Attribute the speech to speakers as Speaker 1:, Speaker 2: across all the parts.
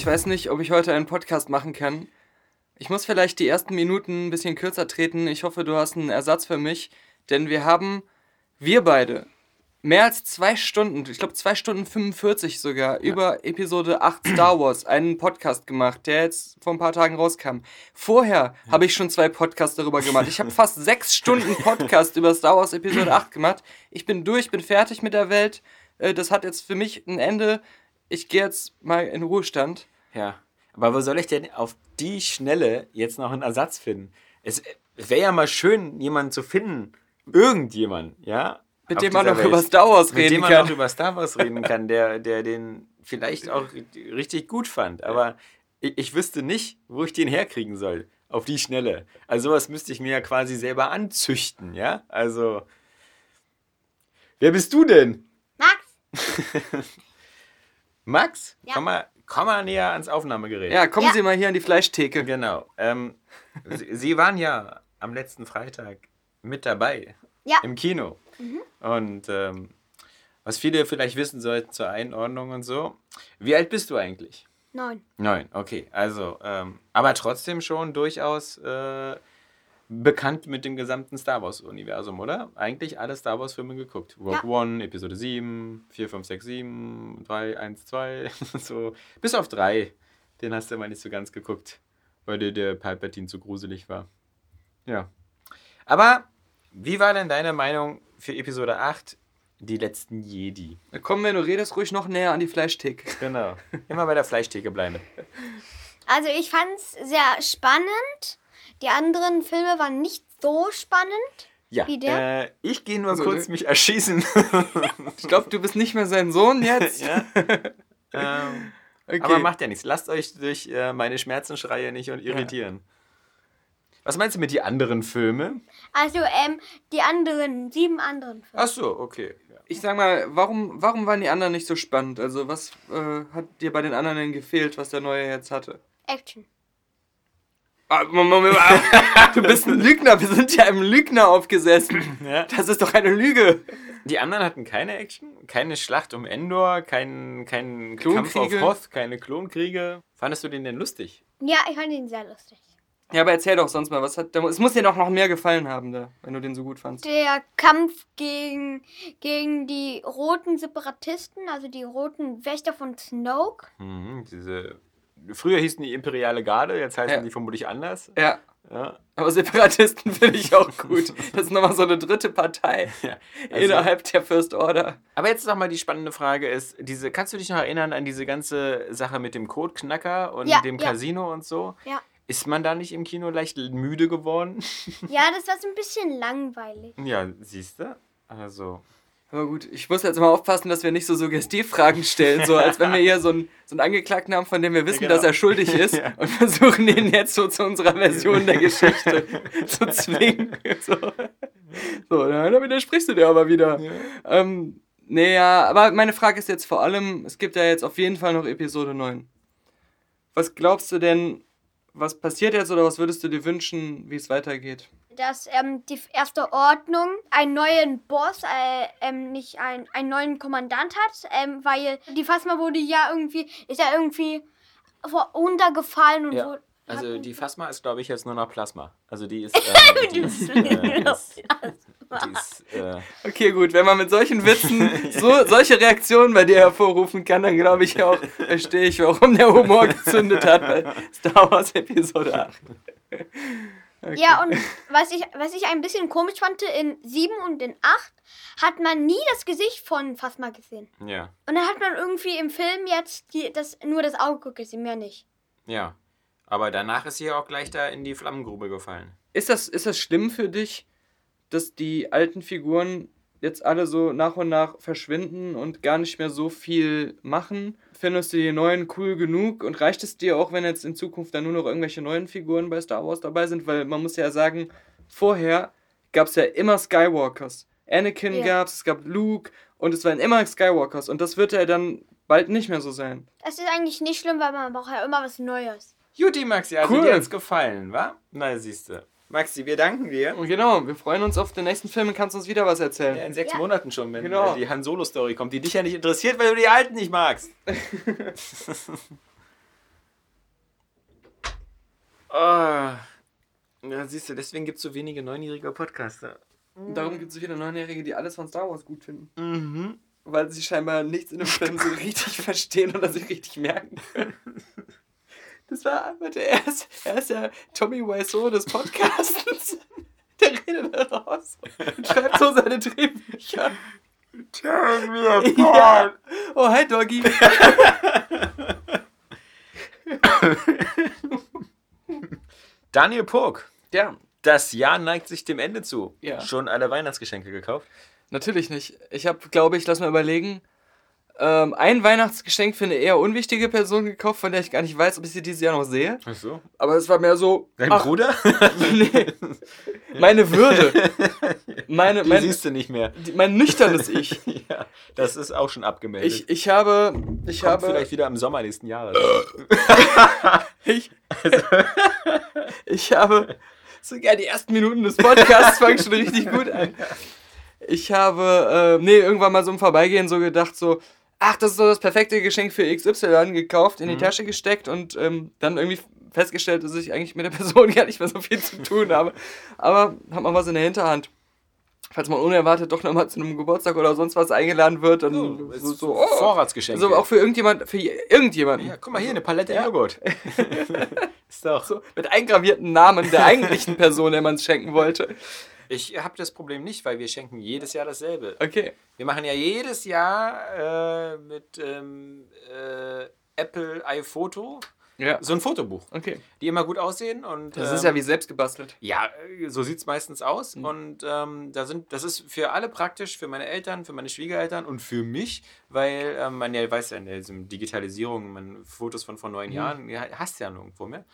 Speaker 1: Ich weiß nicht, ob ich heute einen Podcast machen kann. Ich muss vielleicht die ersten Minuten ein bisschen kürzer treten. Ich hoffe, du hast einen Ersatz für mich, denn wir haben, wir beide, mehr als zwei Stunden, ich glaube zwei Stunden 45 sogar, über Episode 8 Star Wars einen Podcast gemacht, der jetzt vor ein paar Tagen rauskam. Vorher habe ich schon zwei Podcasts darüber gemacht. Ich habe fast sechs Stunden Podcast über Star Wars Episode 8 gemacht. Ich bin durch, bin fertig mit der Welt. Äh, Das hat jetzt für mich ein Ende. Ich gehe jetzt mal in Ruhestand.
Speaker 2: Ja, aber wo soll ich denn auf die Schnelle jetzt noch einen Ersatz finden? Es, wäre ja mal schön, jemanden zu finden, irgendjemand, ja?
Speaker 1: Mit dem man noch über Star Wars
Speaker 2: mit
Speaker 1: reden
Speaker 2: dem man
Speaker 1: kann.
Speaker 2: noch über Star Wars reden kann, der, der den vielleicht auch richtig gut fand. Aber ich, ich wüsste nicht, wo ich den herkriegen soll. Auf die Schnelle. Also sowas müsste ich mir ja quasi selber anzüchten, ja? Also. Wer bist du denn?
Speaker 3: Max,
Speaker 2: Max?
Speaker 3: Ja.
Speaker 2: Komm, mal, komm mal näher ans Aufnahmegerät.
Speaker 1: Ja, kommen
Speaker 3: Ja.
Speaker 1: Sie mal hier an die Fleischtheke.
Speaker 2: Genau. Ähm, Sie, Sie waren ja am letzten Freitag mit dabei
Speaker 3: Ja.
Speaker 2: im Kino. Und ähm, was viele vielleicht wissen sollten zur Einordnung und so. Wie alt bist du eigentlich?
Speaker 3: neun.
Speaker 2: Neun, okay. Also, ähm, aber trotzdem schon durchaus äh, bekannt mit dem gesamten Star Wars-Universum, oder? Eigentlich alle Star Wars-Filme geguckt. Rogue
Speaker 3: Ja.
Speaker 2: One, Episode 7, 4, 5, 6, 7, 3, 1, 2, so. Bis auf 3. Den hast du immer nicht so ganz geguckt, weil dir der Palpatine zu gruselig war. Ja. Aber wie war denn deine Meinung für Episode 8, die letzten Jedi?
Speaker 1: Komm, wenn du redest, ruhig noch näher an die Fleischtheke.
Speaker 2: Genau. Immer bei der Fleischtheke bleiben.
Speaker 3: Also ich fand's sehr spannend. Die anderen Filme waren nicht so spannend.
Speaker 2: Ja,
Speaker 3: Wie der?
Speaker 2: Äh, ich gehe nur
Speaker 1: Also,
Speaker 2: kurz mich erschießen.
Speaker 1: Ich glaube, du bist nicht mehr sein Sohn jetzt.
Speaker 2: ja. ähm,
Speaker 1: Okay.
Speaker 2: Aber macht ja nichts. Lasst euch durch äh, meine Schmerzenschreie nicht und irritieren. Was meinst du mit die anderen Filme?
Speaker 3: Also ähm, die anderen, sieben anderen Filme.
Speaker 2: Ach so, okay. Ja.
Speaker 1: Ich sag mal, warum, warum waren die anderen nicht so spannend? Also, was äh, hat dir bei den anderen denn gefehlt, was der Neue jetzt hatte?
Speaker 3: Action.
Speaker 1: Ah, Moment, Moment, du bist ein Lügner. Wir sind ja im Lügner aufgesessen.
Speaker 2: Ja.
Speaker 1: Das ist doch eine Lüge.
Speaker 2: Die anderen hatten keine Action, keine Schlacht um Endor, kein, kein Kampf auf? Hoth, keine Klonkriege. Fandest du den denn lustig?
Speaker 3: Ja, ich fand ihn sehr lustig.
Speaker 1: Ja, aber erzähl doch sonst mal, was hat. Es muss dir doch noch mehr gefallen haben, da, wenn du den so gut fandst.
Speaker 3: Der Kampf gegen, gegen die roten Separatisten, also die roten Wächter von Snoke.
Speaker 2: Mhm, diese. Früher hießen die Imperiale Garde, jetzt heißen
Speaker 1: Ja.
Speaker 2: die vermutlich anders.
Speaker 1: Ja,
Speaker 2: Ja.
Speaker 1: aber Separatisten finde ich auch gut. Das ist nochmal so eine dritte Partei
Speaker 2: Ja. Also-
Speaker 1: innerhalb der First Order.
Speaker 2: Aber jetzt noch mal die spannende Frage ist, diese, kannst du dich noch erinnern an diese ganze Sache mit dem Codeknacker und
Speaker 3: Ja,
Speaker 2: dem
Speaker 3: ja.
Speaker 2: Casino und so?
Speaker 3: Ja.
Speaker 2: Ist man da nicht im Kino leicht müde geworden?
Speaker 3: Ja, das war so ein bisschen langweilig.
Speaker 2: ja, siehst du? Also,
Speaker 1: Aber gut, ich muss jetzt mal aufpassen, dass wir nicht so Suggestivfragen stellen, so als wenn wir hier so einen, so einen Angeklagten haben, von dem wir wissen,
Speaker 2: genau.
Speaker 1: dass er schuldig ist
Speaker 2: Ja.
Speaker 1: und versuchen ihn jetzt so zu unserer Version der Geschichte zu zwingen. So, so na, da widersprichst du dir aber wieder. Ähm, nee, ja, aber meine Frage ist jetzt vor allem, es gibt ja jetzt auf jeden Fall noch Episode 9. Was glaubst du denn, was passiert jetzt oder was würdest du dir wünschen, wie es weitergeht?
Speaker 3: Dass ähm, die erste Ordnung einen neuen Boss, äh, ähm, nicht ein, einen neuen Kommandant hat, ähm, weil die Phasma wurde ja irgendwie, ist ja irgendwie vor- untergefallen und
Speaker 2: Ja.
Speaker 3: wurde.
Speaker 2: also die Phasma ist, glaube ich, jetzt nur noch Plasma. Also die ist. Ähm, die, ist, äh, ist, die ist äh,
Speaker 1: Okay, gut, wenn man mit solchen Witzen so, solche Reaktionen bei dir hervorrufen kann, dann glaube ich auch, verstehe ich, warum der Humor gezündet hat bei Star Wars Episode 8.
Speaker 3: Ja, und was ich, was ich ein bisschen komisch fand, in 7 und in 8 hat man nie das Gesicht von Phasma gesehen.
Speaker 2: ja,
Speaker 3: Und dann hat man irgendwie im Film jetzt die, das, nur das Auge gesehen, mehr nicht.
Speaker 2: ja. Aber danach ist sie ja auch gleich da in die Flammengrube gefallen.
Speaker 1: Ist das, ist das schlimm für dich, dass die alten Figuren jetzt alle so nach und nach verschwinden und gar nicht mehr so viel machen, findest du die neuen cool genug und reicht es dir auch, wenn jetzt in Zukunft dann nur noch irgendwelche neuen Figuren bei Star Wars dabei sind? Weil man muss ja sagen, vorher gab es ja immer Skywalkers. Anakin
Speaker 3: Ja.
Speaker 1: gab's, es gab Luke und es waren immer Skywalkers und das wird ja dann bald nicht mehr so sein.
Speaker 3: Das ist eigentlich nicht schlimm, weil man braucht ja immer was Neues.
Speaker 2: Juti, Maxi, also
Speaker 1: Cool.
Speaker 2: dir hat's gefallen, wa? Na, siehst du. Maxi, wir danken dir.
Speaker 1: Und genau, wir freuen uns auf den nächsten Film und kannst uns wieder was erzählen.
Speaker 2: Ja, in sechs
Speaker 3: Ja.
Speaker 2: Monaten schon, wenn
Speaker 1: Genau.
Speaker 2: die Han Solo-Story kommt, die dich ja nicht interessiert, weil du die alten nicht magst. oh. Ja, siehst du, deswegen gibt es so wenige neunjährige Podcaster.
Speaker 1: Darum gibt es so viele Neunjährige, die alles von Star Wars gut finden.
Speaker 2: Mhm.
Speaker 1: Weil sie scheinbar nichts in dem Film so richtig verstehen oder sich richtig merken können. Das war, warte, er ist, er ist ja Tommy Wiseau des Podcastens. Der redet da raus und schreibt so seine Drehbücher.
Speaker 2: Tell me
Speaker 1: Ja. Oh, hi Doggy.
Speaker 2: Daniel Pog,
Speaker 1: Ja,
Speaker 2: das Jahr neigt sich dem Ende zu.
Speaker 1: Ja.
Speaker 2: Schon alle Weihnachtsgeschenke gekauft?
Speaker 1: natürlich nicht. Ich habe, glaube ich, lass mal überlegen, ähm, ein Weihnachtsgeschenk für eine eher unwichtige Person gekauft, von der ich gar nicht weiß, ob ich sie dieses Jahr noch sehe.
Speaker 2: Ach so.
Speaker 1: Aber es war mehr so.
Speaker 2: Dein
Speaker 1: ach,
Speaker 2: Bruder?
Speaker 1: nee. Meine Würde. Meine,
Speaker 2: Die
Speaker 1: mein,
Speaker 2: siehst du nicht mehr.
Speaker 1: die, mein nüchternes Ich.
Speaker 2: Ja, das ist auch schon abgemeldet.
Speaker 1: Ich, ich habe. Ich
Speaker 2: Kommt
Speaker 1: habe.
Speaker 2: vielleicht wieder im Sommer nächsten Jahres.
Speaker 1: Ich, ich habe. Sogar die ersten Minuten des Podcasts fangen schon richtig gut an. Ich habe, äh, nee, irgendwann mal so im Vorbeigehen so gedacht, so, ach, das ist so das perfekte Geschenk für XY gekauft, in die Tasche gesteckt und ähm, dann irgendwie festgestellt, dass ich eigentlich mit der Person gar nicht mehr so viel zu tun habe. Aber hat man was in der Hinterhand. Falls man unerwartet doch nochmal zu einem Geburtstag oder sonst was eingeladen wird, dann
Speaker 2: So,
Speaker 1: so, so oh,
Speaker 2: Vorratsgeschenk.
Speaker 1: also auch für irgendjemand, für irgendjemanden.
Speaker 2: ja, guck mal hier, eine Palette
Speaker 1: Ja.
Speaker 2: Joghurt. ist doch.
Speaker 1: So, mit eingravierten Namen der eigentlichen Person, der man es schenken wollte.
Speaker 2: Ich habe das Problem nicht, weil wir schenken jedes Jahr dasselbe.
Speaker 1: Okay.
Speaker 2: Wir machen ja jedes Jahr äh, mit ähm, äh, Apple iPhoto
Speaker 1: Ja.
Speaker 2: so ein Fotobuch,
Speaker 1: Okay.
Speaker 2: die immer gut aussehen und
Speaker 1: Das
Speaker 2: ähm,
Speaker 1: ist ja wie selbst gebastelt.
Speaker 2: Ja, so sieht es meistens aus.
Speaker 1: Mhm.
Speaker 2: Und ähm, da sind, das ist für alle praktisch, für meine Eltern, für meine Schwiegereltern und für mich, weil ähm, man ja weiß ja in der Digitalisierung, man Fotos von vor neun
Speaker 1: Mhm.
Speaker 2: Jahren, ja, hast ja nirgendwo mehr.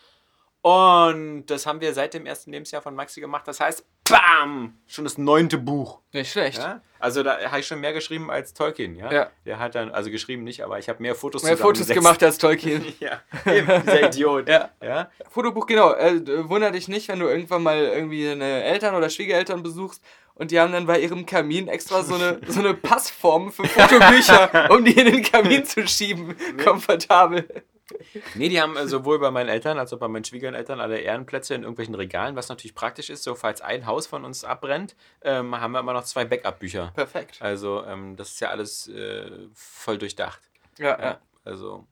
Speaker 2: Und das haben wir seit dem ersten Lebensjahr von Maxi gemacht. Das heißt, BAM! Schon das neunte Buch.
Speaker 1: Nicht schlecht.
Speaker 2: Ja? Also da habe ich schon mehr geschrieben als Tolkien, ja.
Speaker 1: Ja.
Speaker 2: Der hat dann, also geschrieben nicht, aber ich habe mehr Fotos
Speaker 1: Mehr Fotos gemacht als Tolkien.
Speaker 2: ja, eben, dieser Idiot.
Speaker 1: Ja.
Speaker 2: ja.
Speaker 1: Fotobuch, genau. Äh, wunder dich nicht, wenn du irgendwann mal irgendwie eine Eltern oder Schwiegereltern besuchst und die haben dann bei ihrem Kamin extra so eine, so eine Passform für Fotobücher, um die in den Kamin zu schieben. Komfortabel.
Speaker 2: Nee, die haben äh, sowohl bei meinen Eltern als auch bei meinen Schwiegereltern alle Ehrenplätze in irgendwelchen Regalen, was natürlich praktisch ist. So, falls ein Haus von uns abbrennt, ähm, haben wir immer noch zwei Backup-Bücher.
Speaker 1: Perfekt.
Speaker 2: Also, ähm, das ist ja alles äh, voll durchdacht.
Speaker 1: Ja,
Speaker 2: Ja, also.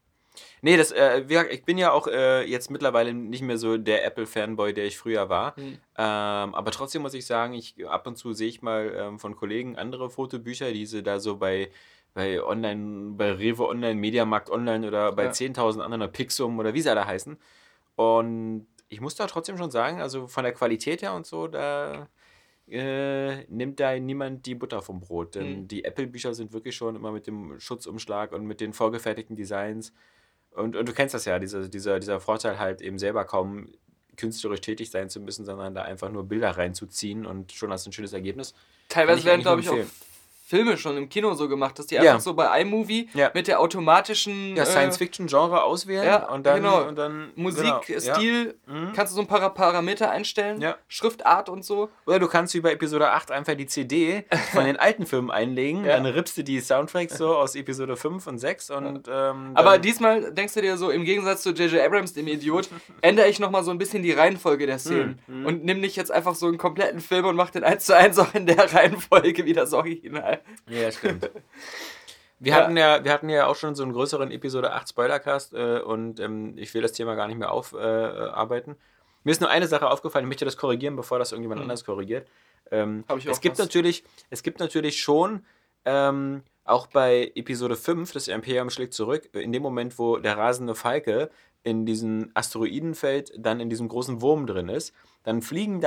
Speaker 2: Nee, das, äh, ich bin ja auch äh, jetzt mittlerweile nicht mehr so der Apple-Fanboy, der ich früher war.
Speaker 1: Mhm.
Speaker 2: Ähm, aber trotzdem muss ich sagen, ich, ab und zu sehe ich mal ähm, von Kollegen andere Fotobücher, die sie da so bei, bei Online, bei Rewe Online, Mediamarkt Online oder bei
Speaker 1: Ja.
Speaker 2: 10.000 anderen oder Pixum oder wie sie alle heißen. Und ich muss da trotzdem schon sagen, also von der Qualität her und so, da äh, nimmt da niemand die Butter vom Brot. Denn
Speaker 1: Mhm.
Speaker 2: die Apple-Bücher sind wirklich schon immer mit dem Schutzumschlag und mit den vorgefertigten Designs. Und, und du kennst das ja, dieser, dieser, dieser Vorteil halt eben selber kaum künstlerisch tätig sein zu müssen, sondern da einfach nur Bilder reinzuziehen und schon hast du ein schönes Ergebnis.
Speaker 1: Teilweise werden, glaube ich, auch. Filme schon im Kino so gemacht, dass die
Speaker 2: Ja.
Speaker 1: einfach so bei iMovie
Speaker 2: Ja.
Speaker 1: mit der automatischen
Speaker 2: Ja,
Speaker 1: äh,
Speaker 2: Science-Fiction-Genre auswählen
Speaker 1: ja,
Speaker 2: und dann,
Speaker 1: genau.
Speaker 2: und dann
Speaker 1: Musikstil,
Speaker 2: Genau, ja. Mhm.
Speaker 1: kannst du so ein paar Parameter einstellen,
Speaker 2: Ja.
Speaker 1: Schriftart und so.
Speaker 2: Oder du kannst wie bei Episode 8 einfach die CD von den alten Filmen einlegen,
Speaker 1: Ja.
Speaker 2: dann rippst du die Soundtracks so aus Episode 5 und 6 und ähm,
Speaker 1: Aber diesmal denkst du dir so, im Gegensatz zu J.J. Abrams, dem Idiot, ändere ich nochmal so ein bisschen die Reihenfolge der Szenen.
Speaker 2: Mhm.
Speaker 1: Und nimm nicht jetzt einfach so einen kompletten Film und mach den eins zu eins auch in der Reihenfolge wie das Original.
Speaker 2: Ja, stimmt. Wir,
Speaker 1: Ja.
Speaker 2: Hatten ja, wir hatten ja auch schon so einen größeren Episode 8 Spoilercast äh, und ähm, ich will das Thema gar nicht mehr aufarbeiten. Äh. Mir ist nur eine Sache aufgefallen, ich möchte das korrigieren, bevor das irgendjemand anders korrigiert. Ähm,
Speaker 1: Hab ich
Speaker 2: es,
Speaker 1: auch
Speaker 2: gibt
Speaker 1: was.
Speaker 2: natürlich, es gibt natürlich schon, ähm, auch bei Episode 5, das Imperium schlägt zurück, in dem Moment, wo der rasende Falke in diesem Asteroidenfeld dann in diesem großen Wurm drin ist, dann fliegen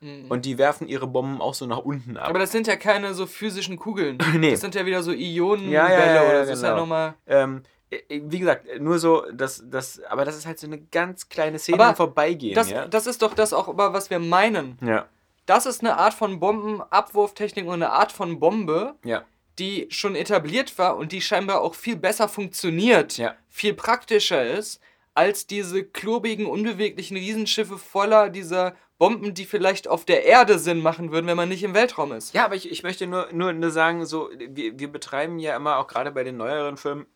Speaker 2: Dateibomber und die werfen ihre Bomben auch so nach unten ab.
Speaker 1: Aber das sind ja keine so physischen Kugeln.
Speaker 2: Nee.
Speaker 1: Das sind ja wieder so Ionenbälle
Speaker 2: Ja, ja, ja,
Speaker 1: oder so. Das ist ja
Speaker 2: genau.
Speaker 1: nochmal.
Speaker 2: ähm, äh, wie gesagt, nur so, das, das, aber das ist halt so eine ganz kleine Szene
Speaker 1: Aber
Speaker 2: im Vorbeigehen,
Speaker 1: Das,
Speaker 2: ja?
Speaker 1: das ist doch das auch, aber was wir meinen.
Speaker 2: ja,
Speaker 1: Das ist eine Art von Bombenabwurftechnik und eine Art von Bombe,
Speaker 2: ja,
Speaker 1: die schon etabliert war und die scheinbar auch viel besser funktioniert,
Speaker 2: Ja.
Speaker 1: viel praktischer ist, als diese klobigen, unbeweglichen Riesenschiffe voller dieser Bomben, die vielleicht auf der Erde Sinn machen würden, wenn man nicht im Weltraum ist.
Speaker 2: Ja, aber ich, ich möchte nur, nur, nur sagen, so, wir, wir betreiben ja immer auch gerade bei den neueren Filmen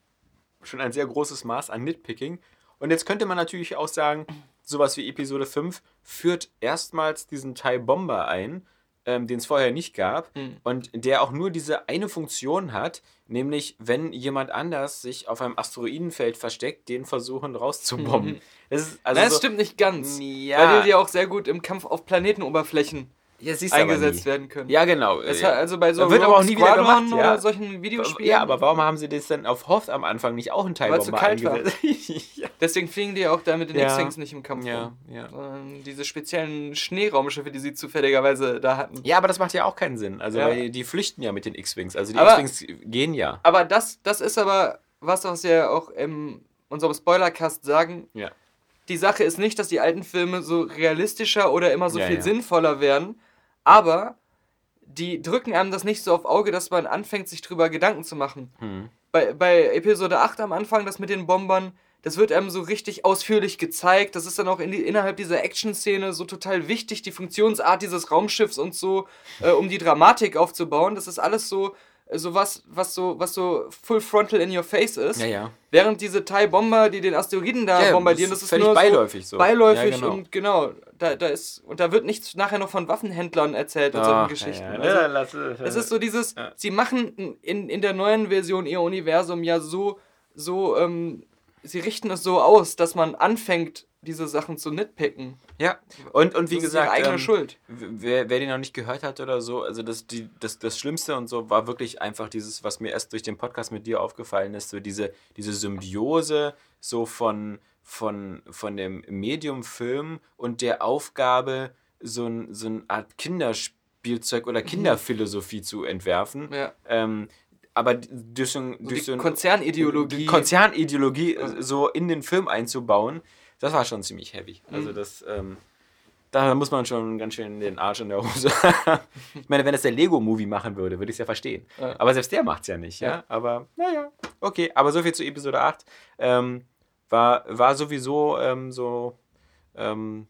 Speaker 2: schon ein sehr großes Maß an Nitpicking. Und jetzt könnte man natürlich auch sagen, sowas wie Episode 5 führt erstmals diesen Thai Bomber ein, ähm, den es vorher nicht gab. Und der auch nur diese eine Funktion hat, nämlich wenn jemand anders sich auf einem Asteroidenfeld versteckt, den versuchen rauszubomben. Das ist also
Speaker 1: Nein, das
Speaker 2: so,
Speaker 1: stimmt nicht ganz.
Speaker 2: Ja.
Speaker 1: Weil die ja auch sehr gut im Kampf auf Planetenoberflächen
Speaker 2: ja, siehst du aber
Speaker 1: eingesetzt werden können.
Speaker 2: Ja, genau.
Speaker 1: Das
Speaker 2: Ja.
Speaker 1: hat also bei so
Speaker 2: Wird aber auch nie wieder gemacht, ja.
Speaker 1: oder solchen Videospielen.
Speaker 2: Ja, aber warum haben sie das denn auf Hoth am Anfang nicht auch einen Teil
Speaker 1: Weil's zu kalt war.
Speaker 2: eingesetzt? ja.
Speaker 1: Deswegen fliegen die auch da mit den. X-Wings nicht im Kampf
Speaker 2: Ja, ja.
Speaker 1: Sondern diese speziellen Schneeraumschiffe, die sie zufälligerweise da hatten.
Speaker 2: ja, aber das macht ja auch keinen Sinn. Also, weil die, flüchten ja mit den X-Wings. Also, die X-Wings gehen ja.
Speaker 1: Aber das, das ist aber was, was wir auch in unserem Spoilercast sagen.
Speaker 2: Ja.
Speaker 1: Die Sache ist nicht, dass die alten Filme so realistischer oder immer so
Speaker 2: Ja,
Speaker 1: viel
Speaker 2: ja.
Speaker 1: sinnvoller werden, aber die drücken einem das nicht so auf Auge, dass man anfängt, sich drüber Gedanken zu machen.
Speaker 2: Hm.
Speaker 1: Bei, bei Episode 8 am Anfang, das mit den Bombern, das wird einem so richtig ausführlich gezeigt. Das ist dann auch in die, innerhalb dieser Action-Szene so total wichtig, die Funktionsart dieses Raumschiffs und so, äh, um die Dramatik aufzubauen. Das ist alles so, äh, so was, was so, was so full frontal in your face ist.
Speaker 2: Ja, ja.
Speaker 1: Während diese Thai-Bomber, die den Asteroiden da
Speaker 2: Ja,
Speaker 1: bombardieren,
Speaker 2: das
Speaker 1: das
Speaker 2: ist
Speaker 1: ist
Speaker 2: völlig
Speaker 1: nur
Speaker 2: beiläufig so.
Speaker 1: beiläufig
Speaker 2: Ja, genau.
Speaker 1: und genau, da, da ist und da wird nichts nachher noch von Waffenhändlern erzählt und
Speaker 2: Ach,
Speaker 1: solchen Geschichten.
Speaker 2: ja,
Speaker 1: Also,
Speaker 2: ja, lass es.
Speaker 1: es ist so dieses,
Speaker 2: Ja.
Speaker 1: sie machen in, in der neuen Version ihr Universum ja so, so, ähm, sie richten es so aus, dass man anfängt, diese Sachen zu nitpicken.
Speaker 2: Ja, und, und wie
Speaker 1: Das ist
Speaker 2: gesagt,
Speaker 1: ihre eigene
Speaker 2: ähm,
Speaker 1: Schuld.
Speaker 2: Wer, wer den noch nicht gehört hat oder so, also das, die, das, das Schlimmste und so war wirklich einfach dieses, was mir erst durch den Podcast mit dir aufgefallen ist, so diese, diese Symbiose so von, von, von dem Medium-Film und der Aufgabe, so, ein, so eine Art Kinderspielzeug oder Kinderphilosophie zu entwerfen.
Speaker 1: Ja.
Speaker 2: Ähm, aber durch so, ein-
Speaker 1: So Konzernideologie.
Speaker 2: Konzernideologie so in den Film einzubauen, das war schon ziemlich heavy. Also
Speaker 1: Mhm.
Speaker 2: das, ähm, da muss man schon ganz schön den Arsch in der Hose ich meine, wenn das der Lego-Movie machen würde, würde ich es ja verstehen.
Speaker 1: Ja.
Speaker 2: Aber selbst der macht es ja nicht, ja.
Speaker 1: Ja.
Speaker 2: Aber naja, okay. Aber so viel zu Episode 8. Ähm, war, war sowieso ähm, so ähm,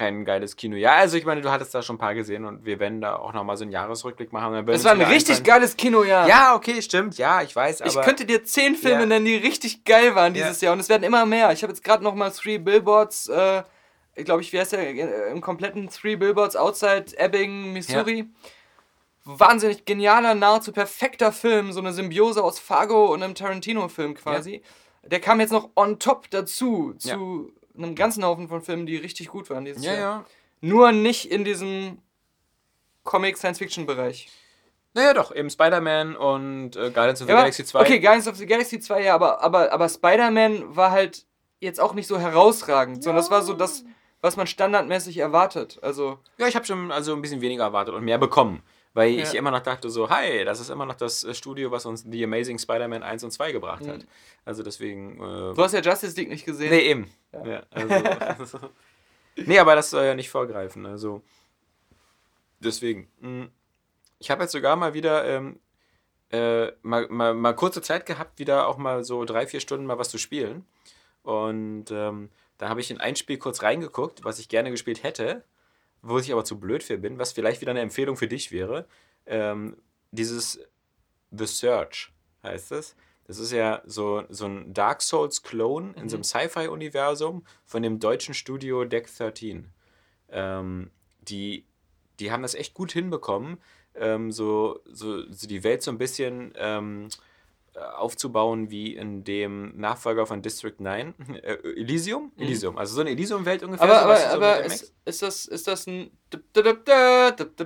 Speaker 2: kein geiles Kino. Ja, also ich meine, du hattest da schon ein paar gesehen und wir werden da auch nochmal so einen Jahresrückblick machen.
Speaker 1: Es war ein richtig
Speaker 2: einfallen-
Speaker 1: geiles Kinojahr.
Speaker 2: Ja, okay, stimmt. Ja, ich weiß, aber...
Speaker 1: Ich könnte dir zehn Filme
Speaker 2: Ja.
Speaker 1: nennen, die richtig geil waren dieses
Speaker 2: Ja.
Speaker 1: Jahr. Und es werden immer mehr. Ich habe jetzt gerade noch mal Three Billboards, äh, glaube ich, wie heißt der, äh, im kompletten Three Billboards Outside Ebbing, Missouri. Wahnsinnig genialer, nahezu perfekter Film. So eine Symbiose aus Fargo und einem Tarantino-Film quasi. Der kam jetzt noch on top dazu zu einem ganzen Haufen von Filmen, die richtig gut waren dieses
Speaker 2: ja,
Speaker 1: Jahr.
Speaker 2: ja.
Speaker 1: Nur nicht in diesem Comic-Science-Fiction-Bereich.
Speaker 2: Naja, doch, eben Spider-Man und äh, Guardians of the
Speaker 1: Ja,
Speaker 2: Galaxy 2.
Speaker 1: Okay, Guardians of the Galaxy 2, ja, aber, aber, aber Spider-Man war halt jetzt auch nicht so herausragend, sondern das war so das, was man standardmäßig erwartet. Also,
Speaker 2: Ja, ich habe schon also ein bisschen weniger erwartet und mehr bekommen. Weil ich
Speaker 1: Ja.
Speaker 2: immer noch dachte so, hi, das ist immer noch das äh, Studio, was uns The Amazing Spider-Man 1 und 2 gebracht hat. Also deswegen... Äh,
Speaker 1: du hast ja Justice League nicht gesehen.
Speaker 2: nee, eben. Ja. also, nee, aber das soll ja nicht vorgreifen. Also deswegen. mh. Ich habe jetzt sogar mal wieder ähm, äh, mal, mal, mal kurze Zeit gehabt, wieder auch mal so drei, vier Stunden mal was zu spielen. Und ähm, da habe ich in ein Spiel kurz reingeguckt, was ich gerne gespielt hätte, wo ich aber zu blöd für bin, was vielleicht wieder eine Empfehlung für dich wäre. Ähm, dieses The Search heißt es. Das ist ja so, so ein Dark Souls-Klon in so einem Sci-Fi-Universum von dem deutschen Studio Deck 13. Ähm, die, die haben das echt gut hinbekommen, ähm, so, so, so die Welt so ein bisschen ähm, äh, aufzubauen wie in dem Nachfolger von District 9, äh, Elysium? Elysium, also so eine Elysium-Welt ungefähr.
Speaker 1: Mhm. Aber,
Speaker 2: so,
Speaker 1: aber,
Speaker 2: so
Speaker 1: aber
Speaker 2: dem
Speaker 1: ist, ist, das, ist das ein,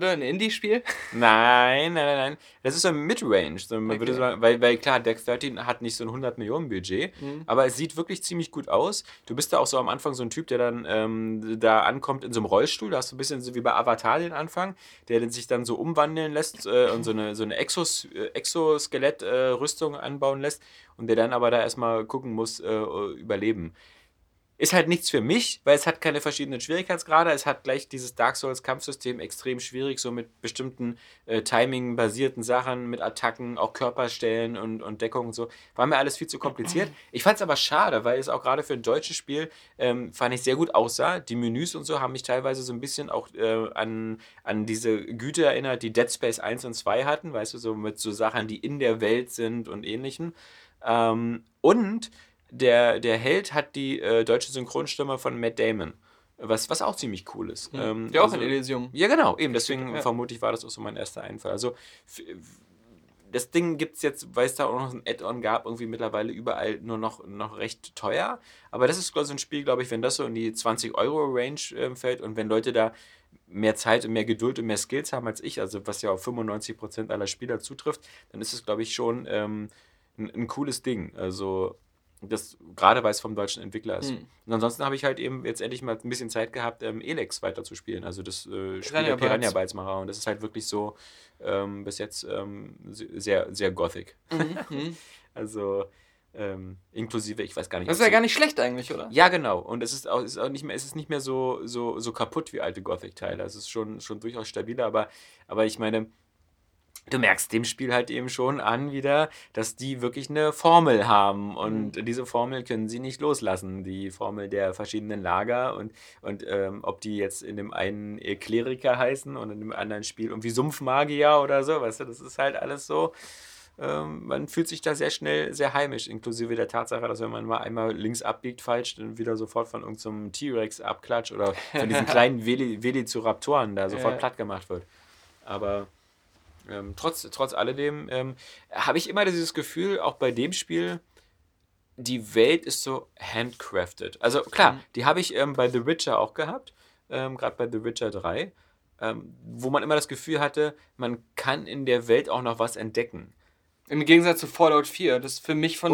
Speaker 1: ein Indie-Spiel?
Speaker 2: Nein, nein, nein, nein. Das ist so ein Midrange. So, man würde
Speaker 1: Okay.
Speaker 2: sagen, weil, weil klar, Deck 13 hat nicht so ein 100 Millionen Budget,
Speaker 1: Mhm.
Speaker 2: aber es sieht wirklich ziemlich gut aus. Du bist da auch so am Anfang so ein Typ, der dann ähm, da ankommt in so einem Rollstuhl. Da hast du ein bisschen so wie bei Avatar den Anfang, der sich dann so umwandeln lässt äh, und so eine, so eine Exos, äh, Exoskelett-Rüstung anbauen lässt und der dann aber da erstmal gucken muss, äh, überleben. Ist halt nichts für mich, weil es hat keine verschiedenen Schwierigkeitsgrade. Es hat gleich dieses Dark Souls Kampfsystem extrem schwierig, so mit bestimmten äh, Timing-basierten Sachen, mit Attacken, auch Körperstellen und, und Deckung und so. War mir alles viel zu kompliziert. Ich fand es aber schade, weil es auch gerade für ein deutsches Spiel, ähm, fand ich sehr gut aussah. Die Menüs und so haben mich teilweise so ein bisschen auch äh, an, an diese Güte erinnert, die Dead Space 1 und 2 hatten, weißt du, so mit so Sachen, die in der Welt sind und ähnlichem. Ähm, und der, der Held hat die äh, deutsche Synchronstimme von Matt Damon. Was, was auch ziemlich cool ist. Ähm,
Speaker 1: Ja, auch
Speaker 2: also-
Speaker 1: in Elysium.
Speaker 2: Ja, genau, eben. Deswegen
Speaker 1: Ja.
Speaker 2: vermute ich, war das auch so mein erster Einfall. Also, das Ding gibt es jetzt, weil es da auch noch ein Add-on gab, irgendwie mittlerweile überall nur noch, noch recht teuer. Aber das ist so ein Spiel, glaube ich, wenn das so in die 20-Euro-Range ähm, fällt und wenn Leute da mehr Zeit und mehr Geduld und mehr Skills haben als ich, also was ja auf 95% aller Spieler zutrifft, dann ist es, glaube ich, schon ähm, ein, ein cooles Ding. Also, das, gerade weil es vom deutschen Entwickler ist.
Speaker 1: Hm.
Speaker 2: Und ansonsten habe ich halt eben jetzt endlich mal ein bisschen Zeit gehabt, ähm, Elex weiterzuspielen. Also das äh, Spiel der. Piranha Bytes Macher. Und das ist halt wirklich so ähm, bis jetzt ähm, se- sehr, sehr gothic.
Speaker 1: Mhm.
Speaker 2: Also ähm, inklusive, ich weiß gar nicht.
Speaker 1: Das ist ja gar nicht schlecht eigentlich, oder?
Speaker 2: ja, genau. Und es ist auch, ist auch nicht mehr, es ist nicht mehr so, so, so kaputt wie alte Gothic-Teile. Es ist schon, schon durchaus stabiler, aber, aber ich meine, du merkst dem Spiel halt eben schon an wieder, dass die wirklich eine Formel haben und
Speaker 1: Mhm.
Speaker 2: diese Formel können sie nicht loslassen. Die Formel der verschiedenen Lager und, und ähm, ob die jetzt in dem einen Kleriker heißen und in dem anderen Spiel irgendwie Sumpfmagier oder so, weißt du, das ist halt alles so. Ähm, man fühlt sich da sehr schnell sehr heimisch, inklusive der Tatsache, dass wenn man mal einmal links abbiegt falsch, dann wieder sofort von irgendeinem T-Rex abklatscht oder von diesen kleinen Velociraptoren da sofort
Speaker 1: Ja.
Speaker 2: platt gemacht wird. Aber ähm, trotz, trotz alledem ähm, habe ich immer dieses Gefühl, auch bei dem Spiel, die Welt ist so handcrafted. Also klar,
Speaker 1: Mhm.
Speaker 2: die habe ich ähm, bei The Witcher auch gehabt, ähm, gerade bei The Witcher 3, ähm, wo man immer das Gefühl hatte, man kann in der Welt auch noch was entdecken.
Speaker 1: Im Gegensatz zu Fallout 4, das für mich von.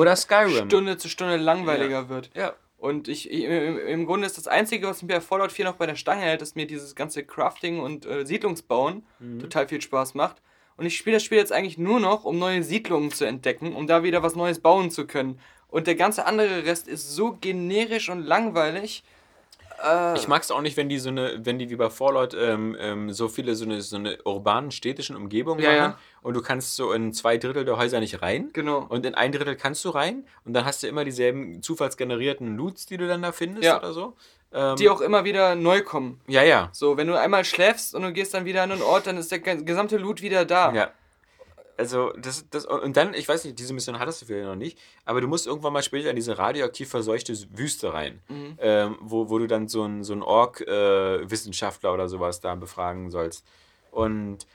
Speaker 1: Stunde zu Stunde langweiliger wird.
Speaker 2: Ja.
Speaker 1: Und ich, ich im, im Grunde ist das Einzige, was mich bei Fallout 4 noch bei der Stange hält, dass mir dieses ganze Crafting und äh, Siedlungsbauen
Speaker 2: Mhm.
Speaker 1: total viel Spaß macht. Und ich spiele das Spiel jetzt eigentlich nur noch, um neue Siedlungen zu entdecken, um da wieder was Neues bauen zu können. Und der ganze andere Rest ist so generisch und langweilig. Äh,
Speaker 2: Ich mag es auch nicht, wenn die so eine, wenn die wie bei Fallout ähm, ähm, so viele so eine, so eine urbanen, städtischen Umgebungen
Speaker 1: Ja,
Speaker 2: machen
Speaker 1: ja.
Speaker 2: und du kannst so in zwei Drittel der Häuser nicht rein.
Speaker 1: Genau.
Speaker 2: Und in ein Drittel kannst du rein und dann hast du immer dieselben zufallsgenerierten Loots, die du dann da findest
Speaker 1: Ja.
Speaker 2: oder so. Ähm,
Speaker 1: die auch immer wieder neu kommen.
Speaker 2: ja, ja.
Speaker 1: So, wenn du einmal schläfst und du gehst dann wieder an einen Ort, dann ist der ge- gesamte Loot wieder da.
Speaker 2: Ja. Also, das, das, und dann, ich weiß nicht, diese Mission hattest du vielleicht noch nicht, aber du musst irgendwann mal später in diese radioaktiv verseuchte Wüste rein,
Speaker 1: Mhm.
Speaker 2: ähm, wo, wo du dann so einen so Ork-Wissenschaftler oder sowas da befragen sollst. Und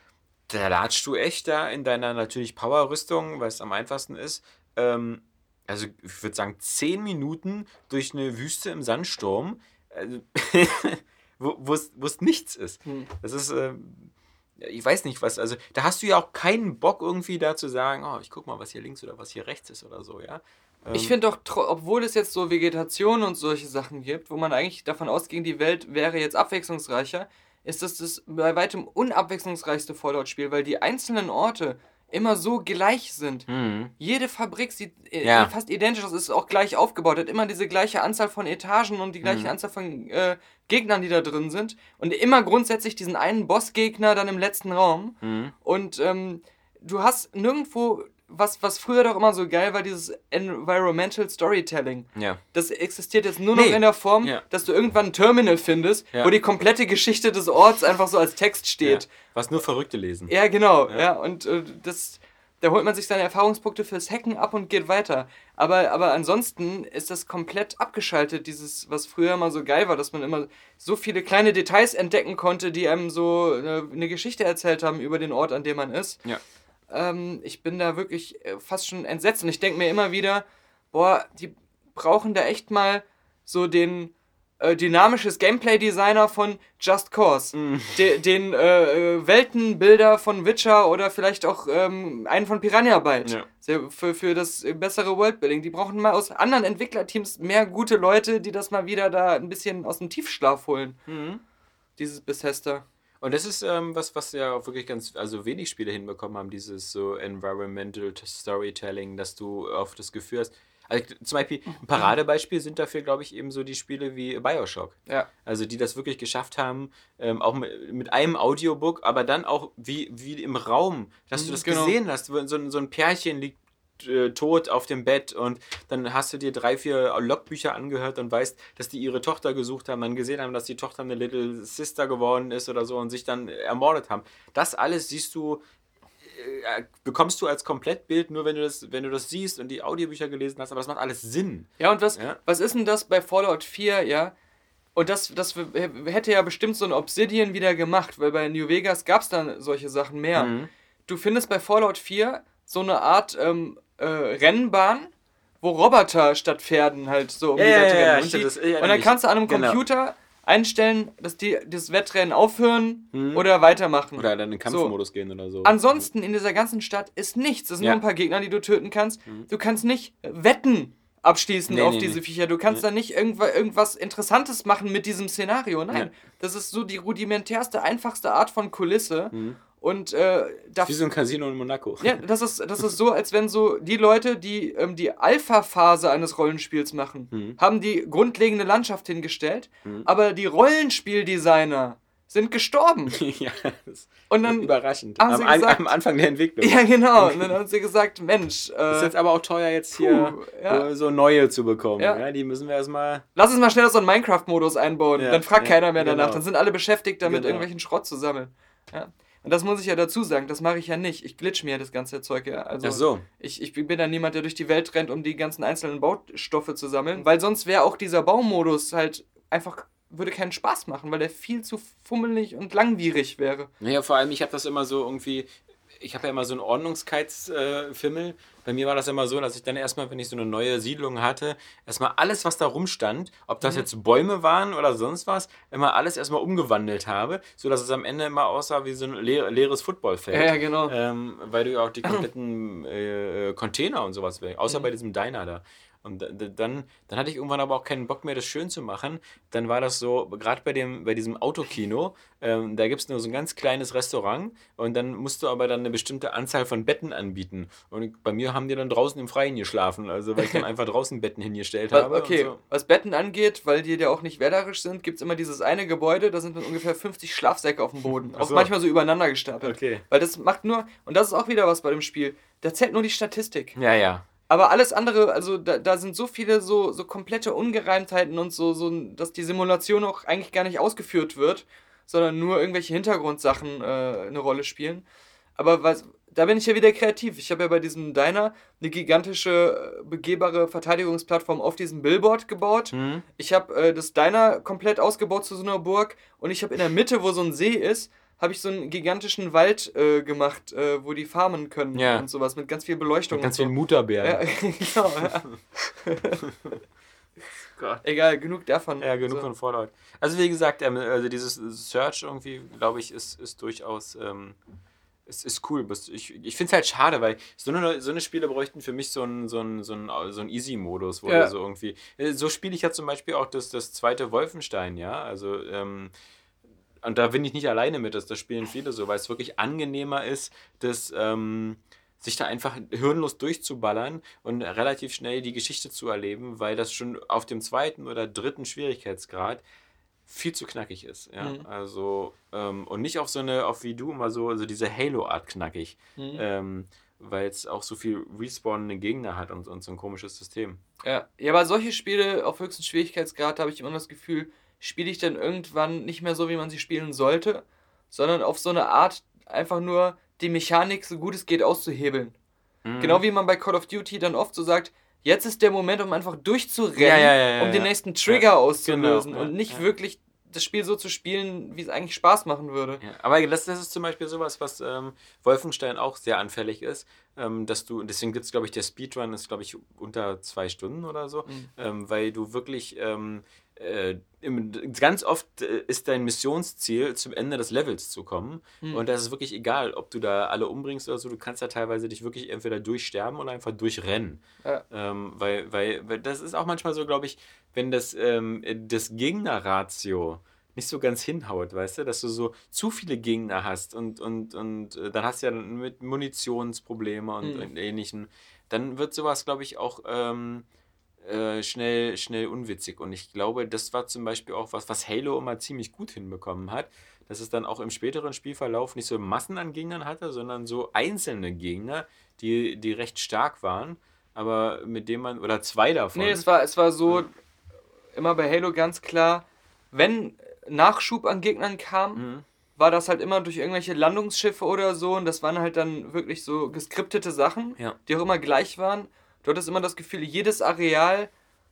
Speaker 2: da latschst du echt da in deiner natürlich Power-Rüstung, weil es am einfachsten ist. Ähm, also, ich würde sagen, zehn Minuten durch eine Wüste im Sandsturm, also, wo wo es nichts ist.
Speaker 1: Hm.
Speaker 2: Das ist, ähm, ich weiß nicht was, also da hast du ja auch keinen Bock irgendwie da zu sagen, oh, ich guck mal, was hier links oder was hier rechts ist oder so, ja. Ähm,
Speaker 1: Ich finde doch, obwohl es jetzt so Vegetation und solche Sachen gibt, wo man eigentlich davon ausging, die Welt wäre jetzt abwechslungsreicher, ist das das bei weitem unabwechslungsreichste Fallout-Spiel, weil die einzelnen Orte immer so gleich sind.
Speaker 2: Mhm.
Speaker 1: Jede Fabrik sieht äh,
Speaker 2: Ja.
Speaker 1: fast identisch aus, ist auch gleich aufgebaut, hat immer diese gleiche Anzahl von Etagen und die gleiche
Speaker 2: Mhm.
Speaker 1: Anzahl von äh, Gegnern, die da drin sind. Und immer grundsätzlich diesen einen Bossgegner dann im letzten Raum.
Speaker 2: Mhm.
Speaker 1: Und ähm, du hast nirgendwo, was, was früher doch immer so geil war, dieses Environmental Storytelling.
Speaker 2: Ja.
Speaker 1: Das existiert jetzt nur noch
Speaker 2: Nee.
Speaker 1: in der Form,
Speaker 2: Ja.
Speaker 1: dass du irgendwann ein Terminal findest,
Speaker 2: Ja.
Speaker 1: wo die komplette Geschichte des Orts einfach so als Text steht.
Speaker 2: Was nur Verrückte lesen.
Speaker 1: Ja, genau. Ja. Und äh, das, da holt man sich seine Erfahrungspunkte fürs Hacken ab und geht weiter. Aber, aber ansonsten ist das komplett abgeschaltet, dieses, was früher immer so geil war, dass man immer so viele kleine Details entdecken konnte, die einem so äh, eine Geschichte erzählt haben über den Ort, an dem man ist.
Speaker 2: Ja.
Speaker 1: Ähm, ich bin da wirklich äh, fast schon entsetzt. Und ich denke mir immer wieder, boah, die brauchen da echt mal so den äh, dynamisches Gameplay-Designer von Just Cause,
Speaker 2: Mm.
Speaker 1: de, den äh, äh, Weltenbilder von Witcher oder vielleicht auch ähm, einen von Piranha Byte
Speaker 2: Ja.
Speaker 1: Für, für das äh, bessere Worldbuilding. Die brauchen mal aus anderen Entwicklerteams mehr gute Leute, die das mal wieder da ein bisschen aus dem Tiefschlaf holen.
Speaker 2: Mhm.
Speaker 1: Dieses Bethesda.
Speaker 2: Und das ist ähm, was, was ja auch wirklich ganz, also wenig Spiele hinbekommen haben, dieses so Environmental Storytelling, dass du auf das Gefühl hast. Also zum Beispiel ein Paradebeispiel sind dafür, glaube ich, eben so die Spiele wie Bioshock.
Speaker 1: Ja.
Speaker 2: Also die das wirklich geschafft haben, ähm, auch mit, mit einem Audiobook, aber dann auch wie, wie im Raum, dass du
Speaker 1: Mhm,
Speaker 2: das
Speaker 1: genau.
Speaker 2: gesehen hast. wo So, so ein Pärchen liegt äh, tot auf dem Bett und dann hast du dir drei, vier Logbücher angehört und weißt, dass die ihre Tochter gesucht haben, dann gesehen haben, dass die Tochter eine Little Sister geworden ist oder so und sich dann ermordet haben. Das alles siehst du, äh, bekommst du als Komplettbild nur, wenn du das, wenn du das siehst und die Audiobücher gelesen hast, aber das macht alles Sinn.
Speaker 1: Ja, und was,
Speaker 2: Ja.
Speaker 1: was ist denn das bei Fallout 4, ja? Und das, das hätte ja bestimmt so ein Obsidian wieder gemacht, weil bei New Vegas gab es dann solche Sachen mehr.
Speaker 2: Mhm.
Speaker 1: Du findest bei Fallout 4 so eine Art ähm, äh, Rennbahn, wo Roboter statt Pferden halt so um
Speaker 2: Ja,
Speaker 1: die
Speaker 2: ja,
Speaker 1: Wette
Speaker 2: ja,
Speaker 1: rennen. Und, die, und dann kannst du an einem
Speaker 2: Genau.
Speaker 1: Computer einstellen, dass die das Wettrennen aufhören
Speaker 2: Mhm.
Speaker 1: oder weitermachen.
Speaker 2: Oder dann in den Kampfmodus gehen oder so.
Speaker 1: Ansonsten in dieser ganzen Stadt ist nichts. Es sind nur ein paar Gegner, die du töten kannst. Du kannst nicht Wetten abschließen
Speaker 2: Nee,
Speaker 1: auf
Speaker 2: nee,
Speaker 1: diese
Speaker 2: nee.
Speaker 1: Viecher. Du kannst da nicht irgendwa, irgendwas Interessantes machen mit diesem Szenario. Nein, das ist so die rudimentärste, einfachste Art von Kulisse.
Speaker 2: Mhm.
Speaker 1: Und äh, da
Speaker 2: Wie so ein Casino in Monaco.
Speaker 1: ja, das ist, das ist so, als wenn so die Leute, die ähm, die Alpha-Phase eines Rollenspiels machen,
Speaker 2: Mhm.
Speaker 1: haben die grundlegende Landschaft hingestellt,
Speaker 2: Mhm.
Speaker 1: aber die Rollenspieldesigner sind gestorben.
Speaker 2: ja, das
Speaker 1: Und dann
Speaker 2: überraschend.
Speaker 1: haben
Speaker 2: Am,
Speaker 1: sie gesagt-
Speaker 2: am Anfang der Entwicklung.
Speaker 1: Ja, genau. Und dann haben sie gesagt, Mensch,
Speaker 2: Ist
Speaker 1: äh,
Speaker 2: jetzt aber auch teuer, jetzt hier
Speaker 1: Puh, ja.
Speaker 2: äh, so neue zu bekommen.
Speaker 1: Ja.
Speaker 2: Ja. die müssen wir erstmal.
Speaker 1: lass uns mal schnell so einen Minecraft-Modus einbauen.
Speaker 2: Ja,
Speaker 1: dann fragt
Speaker 2: ja,
Speaker 1: keiner mehr danach.
Speaker 2: genau.
Speaker 1: Dann sind alle beschäftigt damit,
Speaker 2: Genau.
Speaker 1: irgendwelchen Schrott zu sammeln. Ja. Und das muss ich ja dazu sagen, das mache ich ja nicht. Ich glitch mir das ganze Zeug ja. Also
Speaker 2: Ach so.
Speaker 1: ich, ich bin dann niemand, der durch die Welt rennt, um die ganzen einzelnen Baustoffe zu sammeln. Weil sonst wäre auch dieser Baumodus halt einfach, würde keinen Spaß machen, weil der viel zu fummelig und langwierig wäre.
Speaker 2: Naja, vor allem, ich habe das immer so irgendwie. Ich habe ja immer so einen Ordnungskeitsfimmel. Bei mir war das immer so, dass ich dann erstmal, wenn ich so eine neue Siedlung hatte, erstmal alles, was da rumstand, ob
Speaker 1: Mhm.
Speaker 2: das jetzt Bäume waren oder sonst was, immer alles erstmal umgewandelt habe, sodass es am Ende immer aussah wie so ein leer, leeres Footballfeld.
Speaker 1: Ja, ja, genau.
Speaker 2: Ähm, weil du ja auch die kompletten äh, Container und sowas weg,
Speaker 1: Mhm.
Speaker 2: außer bei diesem Diner da. Und da- da- dann, dann hatte ich irgendwann aber auch keinen Bock mehr, das schön zu machen. Dann war das so, gerade bei, dem, bei diesem Autokino, ähm, da gibt es nur so ein ganz kleines Restaurant und dann musst du aber dann eine bestimmte Anzahl von Betten anbieten. Und bei mir haben die dann draußen im Freien geschlafen, also weil ich dann einfach draußen Betten hingestellt habe.
Speaker 1: Okay,
Speaker 2: so.
Speaker 1: was Betten angeht, weil die ja auch nicht wählerisch sind, gibt es immer dieses eine Gebäude, da sind dann ungefähr 50 Schlafsäcke auf dem Boden. Auch
Speaker 2: so.
Speaker 1: manchmal so übereinander gestapelt.
Speaker 2: Okay.
Speaker 1: Weil das macht nur, und das ist auch wieder was bei dem Spiel, da zählt nur die Statistik.
Speaker 2: Ja, ja.
Speaker 1: Aber alles andere, also da, da sind so viele so, so komplette Ungereimtheiten und so, so, dass die Simulation auch eigentlich gar nicht ausgeführt wird, sondern nur irgendwelche Hintergrundsachen äh, eine Rolle spielen. Aber was, da bin ich ja wieder kreativ. Ich habe ja bei diesem Diner eine gigantische, äh, begehbare Verteidigungsplattform auf diesem Billboard gebaut.
Speaker 2: Hm?
Speaker 1: Ich habe äh, das Diner komplett ausgebaut zu so einer Burg und ich habe in der Mitte, wo so ein See ist, habe ich so einen gigantischen Wald äh, gemacht, äh, wo die farmen können
Speaker 2: Ja.
Speaker 1: und sowas mit ganz viel Beleuchtung
Speaker 2: Ganz
Speaker 1: und
Speaker 2: viel
Speaker 1: so.
Speaker 2: Mutterbär.
Speaker 1: Ja, genau, ja. Egal, genug davon.
Speaker 2: Ja, genug
Speaker 1: So.
Speaker 2: von Fallout. Also wie gesagt, ähm, also dieses Search irgendwie, glaube ich, ist, ist durchaus, ähm, ist, ist cool. Ich, ich finde es halt schade, weil so eine, so eine Spiele bräuchten für mich so einen so einen- so einen, so einen Easy-Modus, wo
Speaker 1: Ja.
Speaker 2: so irgendwie. äh, So spiele ich ja zum Beispiel auch das, das zweite Wolfenstein, ja. Also, ähm, und da bin ich nicht alleine mit, das, das spielen viele so, weil es wirklich angenehmer ist, das, ähm, sich da einfach hirnlos durchzuballern und relativ schnell die Geschichte zu erleben, weil das schon auf dem zweiten oder dritten Schwierigkeitsgrad viel zu knackig ist. Ja?
Speaker 1: Mhm.
Speaker 2: Also, ähm, und nicht auf so eine, auf wie du immer so, also diese Halo-Art knackig,
Speaker 1: Mhm.
Speaker 2: ähm, weil es auch so viel respawnende Gegner hat und, und so ein komisches System.
Speaker 1: Ja. ja, aber solche Spiele auf höchstem Schwierigkeitsgrad habe ich immer das Gefühl, spiele ich dann irgendwann nicht mehr so, wie man sie spielen sollte, sondern auf so eine Art einfach nur die Mechanik so gut es geht auszuhebeln.
Speaker 2: Mhm.
Speaker 1: Genau wie man bei Call of Duty dann oft so sagt, jetzt ist der Moment, um einfach durchzurennen,
Speaker 2: Ja, ja, ja,
Speaker 1: um den nächsten Trigger auszulösen
Speaker 2: genau,
Speaker 1: und nicht wirklich das Spiel so zu spielen, wie es eigentlich Spaß machen würde.
Speaker 2: Ja, aber das, das ist zum Beispiel sowas, was ähm, Wolfenstein auch sehr anfällig ist, ähm, dass du, deswegen gibt es, glaube ich, der Speedrun ist, glaube ich, unter zwei Stunden oder so,
Speaker 1: Mhm.
Speaker 2: ähm, weil du wirklich ähm, äh, ganz oft äh, ist dein Missionsziel, zum Ende des Levels zu kommen.
Speaker 1: Mhm.
Speaker 2: Und das ist wirklich egal, ob du da alle umbringst oder so, du kannst da teilweise dich wirklich entweder durchsterben oder einfach durchrennen.
Speaker 1: Ja.
Speaker 2: Ähm, weil, weil, weil das ist auch manchmal so, glaube ich, wenn das, ähm, das Gegnerratio nicht so ganz hinhaut, weißt du, dass du so zu viele Gegner hast und, und, und äh, dann hast du ja mit Munitionsprobleme und,
Speaker 1: Mhm.
Speaker 2: und ähnlichen, dann wird sowas, glaube ich, auch ähm, äh, schnell, schnell unwitzig. Und ich glaube, das war zum Beispiel auch was, was Halo immer ziemlich gut hinbekommen hat, dass es dann auch im späteren Spielverlauf nicht so Massen an Gegnern hatte, sondern so einzelne Gegner, die, die recht stark waren, aber mit denen man, oder zwei davon.
Speaker 1: Nee, es war, es war so, immer bei Halo ganz klar, wenn Nachschub an Gegnern kam,
Speaker 2: Mhm.
Speaker 1: war das halt immer durch irgendwelche Landungsschiffe oder so und das waren halt dann wirklich so geskriptete Sachen,
Speaker 2: Ja.
Speaker 1: die auch immer gleich waren. Du hattest immer das Gefühl, jedes Areal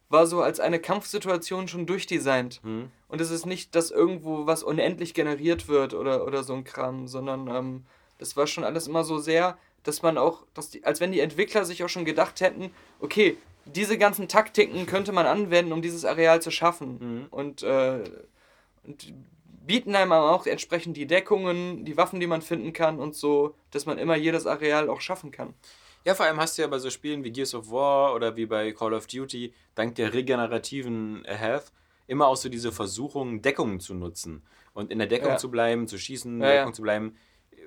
Speaker 1: war so als eine Kampfsituation schon durchdesignt.
Speaker 2: Mhm.
Speaker 1: Und es ist nicht, dass irgendwo was unendlich generiert wird oder, oder so ein Kram, sondern ähm, das war schon alles immer so sehr, dass man auch, dass die, als wenn die Entwickler sich auch schon gedacht hätten, okay, diese ganzen Taktiken könnte man anwenden, um dieses Areal zu schaffen.
Speaker 2: Mhm.
Speaker 1: Und, äh, und bieten einem auch entsprechend die Deckungen, die Waffen, die man finden kann und so, dass man immer jedes Areal auch schaffen kann.
Speaker 2: Ja, vor allem hast du ja bei so Spielen wie Gears of War oder wie bei Call of Duty, dank der regenerativen Health, immer auch so diese Versuchung, Deckungen zu nutzen. Und in der Deckung
Speaker 1: Ja.
Speaker 2: zu bleiben, zu schießen, in
Speaker 1: Ja,
Speaker 2: der
Speaker 1: ja.
Speaker 2: Deckung zu bleiben.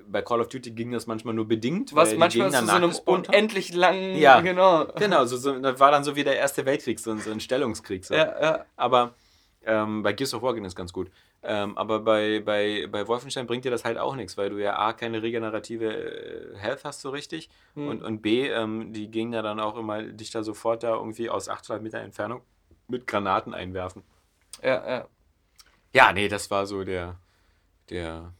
Speaker 2: Bei Call of Duty ging das manchmal nur bedingt,
Speaker 1: Was
Speaker 2: weil die
Speaker 1: manchmal
Speaker 2: Gegner
Speaker 1: zu so einem unendlich langen,
Speaker 2: Ja.
Speaker 1: genau.
Speaker 2: Genau, so, so, das war dann so wie der Erste Weltkrieg, so, ein- so ein Stellungskrieg. So.
Speaker 1: Ja, ja.
Speaker 2: Aber ähm, bei Gears of War ging das ganz gut. Ähm, aber bei, bei, bei Wolfenstein bringt dir das halt auch nichts, weil du ja A, keine regenerative äh, Health hast so richtig
Speaker 1: Hm.
Speaker 2: und, und B, ähm, die Gegner dann auch immer dich da sofort da irgendwie aus 800 Meter Entfernung mit Granaten einwerfen.
Speaker 1: ja, ja.
Speaker 2: Ja, nee, das war so der, der,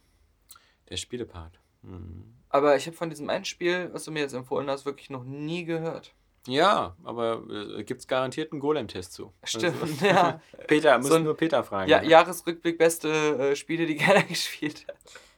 Speaker 2: der Spielepart. Mhm.
Speaker 1: Aber ich habe von diesem einen Spiel, was du mir jetzt empfohlen hast, wirklich noch nie gehört.
Speaker 2: Ja, aber äh, gibt es garantiert einen Golem-Test zu.
Speaker 1: Stimmt,
Speaker 2: Also,
Speaker 1: ja.
Speaker 2: Peter, muss
Speaker 1: So
Speaker 2: nur Peter fragen.
Speaker 1: ja. Jahresrückblick beste äh, Spiele, die keiner gespielt hat.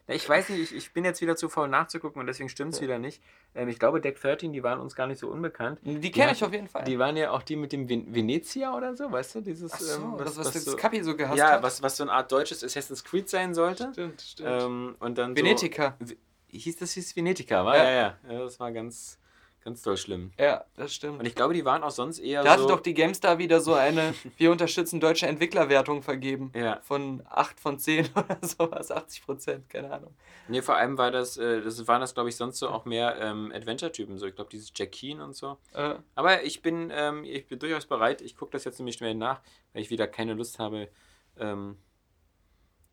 Speaker 2: Ja, Ich weiß nicht, ich, ich bin jetzt wieder zu faul nachzugucken und deswegen stimmt es wieder nicht. Ähm, ich glaube, Deck 13, die waren uns gar nicht so unbekannt.
Speaker 1: Die kenne ich auf jeden Fall.
Speaker 2: Die waren ja auch die mit dem Ven Venezia oder so, weißt du? Dieses,
Speaker 1: Ach so,
Speaker 2: ähm,
Speaker 1: das, was, das
Speaker 2: so,
Speaker 1: Kapi so gehasst
Speaker 2: Ja,
Speaker 1: hat.
Speaker 2: was, was so eine Art deutsches Assassin's Creed sein sollte.
Speaker 1: Stimmt, stimmt.
Speaker 2: Ähm, und dann
Speaker 1: Venetica.
Speaker 2: So, hieß das hieß Venetica, war?
Speaker 1: Ja.
Speaker 2: Ja. ja, ja. Das war ganz, ganz doll schlimm.
Speaker 1: Ja, das stimmt.
Speaker 2: Und ich glaube, die waren auch sonst eher
Speaker 1: Da hatte
Speaker 2: so.
Speaker 1: doch die GameStar wieder so eine Wir unterstützen deutsche Entwicklerwertung vergeben.
Speaker 2: Ja.
Speaker 1: Von 8 von 10 oder sowas, 80 Prozent, keine Ahnung.
Speaker 2: Nee, vor allem war das, äh, das waren das, glaube ich, sonst so auch mehr ähm, Adventure-Typen. So, ich glaube, dieses Jack Keen und so.
Speaker 1: Äh,
Speaker 2: Aber ich bin, ähm, ich bin durchaus bereit. Ich gucke das jetzt nämlich schnell nach, weil ich wieder keine Lust habe. Ähm,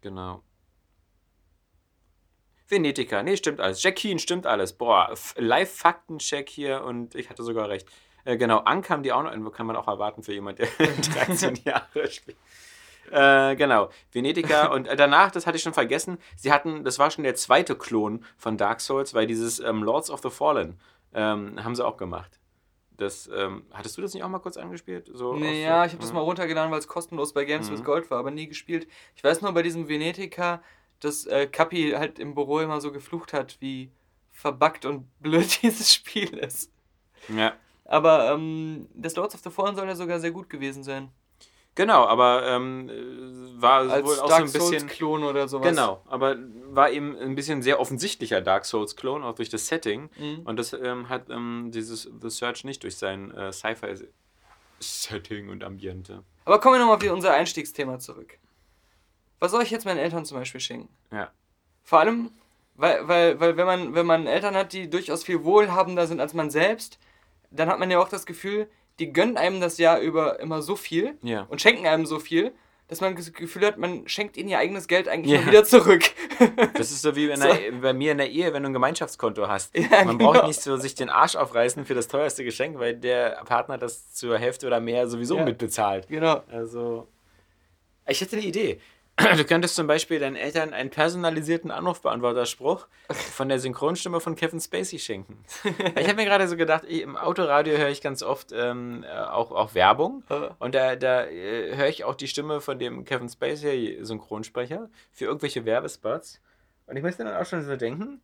Speaker 2: genau. Venetica, nee, stimmt alles. Jack Keen, stimmt alles. Boah, Live-Faktencheck hier und ich hatte sogar recht. Äh, genau, Ank haben die auch noch, kann man auch erwarten für jemand, der 13 Jahre spielt. Äh, genau, Venetica und äh, danach, das hatte ich schon vergessen, sie hatten, das war schon der zweite Klon von Dark Souls, weil dieses ähm, Lords of the Fallen ähm, haben sie auch gemacht. Das, ähm, hattest du das nicht auch mal kurz angespielt? So
Speaker 1: ja, ich habe das
Speaker 2: Mhm.
Speaker 1: mal runtergeladen, weil es kostenlos bei Games
Speaker 2: Mhm.
Speaker 1: with Gold war, aber nie gespielt. Ich weiß nur bei diesem Venetica, dass äh, Kapi halt im Büro immer so geflucht hat, wie verbuggt und blöd dieses Spiel ist.
Speaker 2: Ja,
Speaker 1: Aber ähm, das Lords of the Fallen soll ja sogar sehr gut gewesen sein.
Speaker 2: genau, aber ähm, äh, war
Speaker 1: Als
Speaker 2: wohl auch
Speaker 1: Dark
Speaker 2: so ein bisschen.
Speaker 1: Souls-Klon oder sowas.
Speaker 2: Genau, aber war eben ein bisschen sehr offensichtlicher Dark Souls-Klon, auch durch das Setting.
Speaker 1: Mhm.
Speaker 2: Und das ähm, hat ähm, dieses The Search nicht durch sein äh, Sci-Fi-Setting und Ambiente.
Speaker 1: Aber kommen wir nochmal auf unser Einstiegsthema zurück. Was soll ich jetzt meinen Eltern zum Beispiel schenken?
Speaker 2: Ja.
Speaker 1: Vor allem, weil, weil, weil wenn, man, wenn man Eltern hat, die durchaus viel wohlhabender sind als man selbst, dann hat man ja auch das Gefühl, die gönnen einem das Jahr über immer so viel
Speaker 2: Ja.
Speaker 1: und schenken einem so viel, dass man das Gefühl hat, man schenkt ihnen ihr eigenes Geld eigentlich
Speaker 2: Ja.
Speaker 1: wieder zurück.
Speaker 2: Das ist so wie
Speaker 1: So.
Speaker 2: der, bei mir in der Ehe, wenn du ein Gemeinschaftskonto hast.
Speaker 1: Ja,
Speaker 2: Man
Speaker 1: genau.
Speaker 2: braucht nicht so sich den Arsch aufreißen für das teuerste Geschenk, weil der Partner das zur Hälfte oder mehr sowieso mitbezahlt.
Speaker 1: genau.
Speaker 2: Also, ich hätte eine Idee. Du könntest zum Beispiel deinen Eltern einen personalisierten Anrufbeantworterspruch von der Synchronstimme von Kevin Spacey schenken. Ich habe mir gerade so gedacht, ich, im Autoradio höre ich ganz oft ähm, äh, auch, auch Werbung. Und da, da äh, höre ich auch die Stimme von dem Kevin Spacey Synchronsprecher für irgendwelche Werbespots. Und ich muss dann auch schon so denken,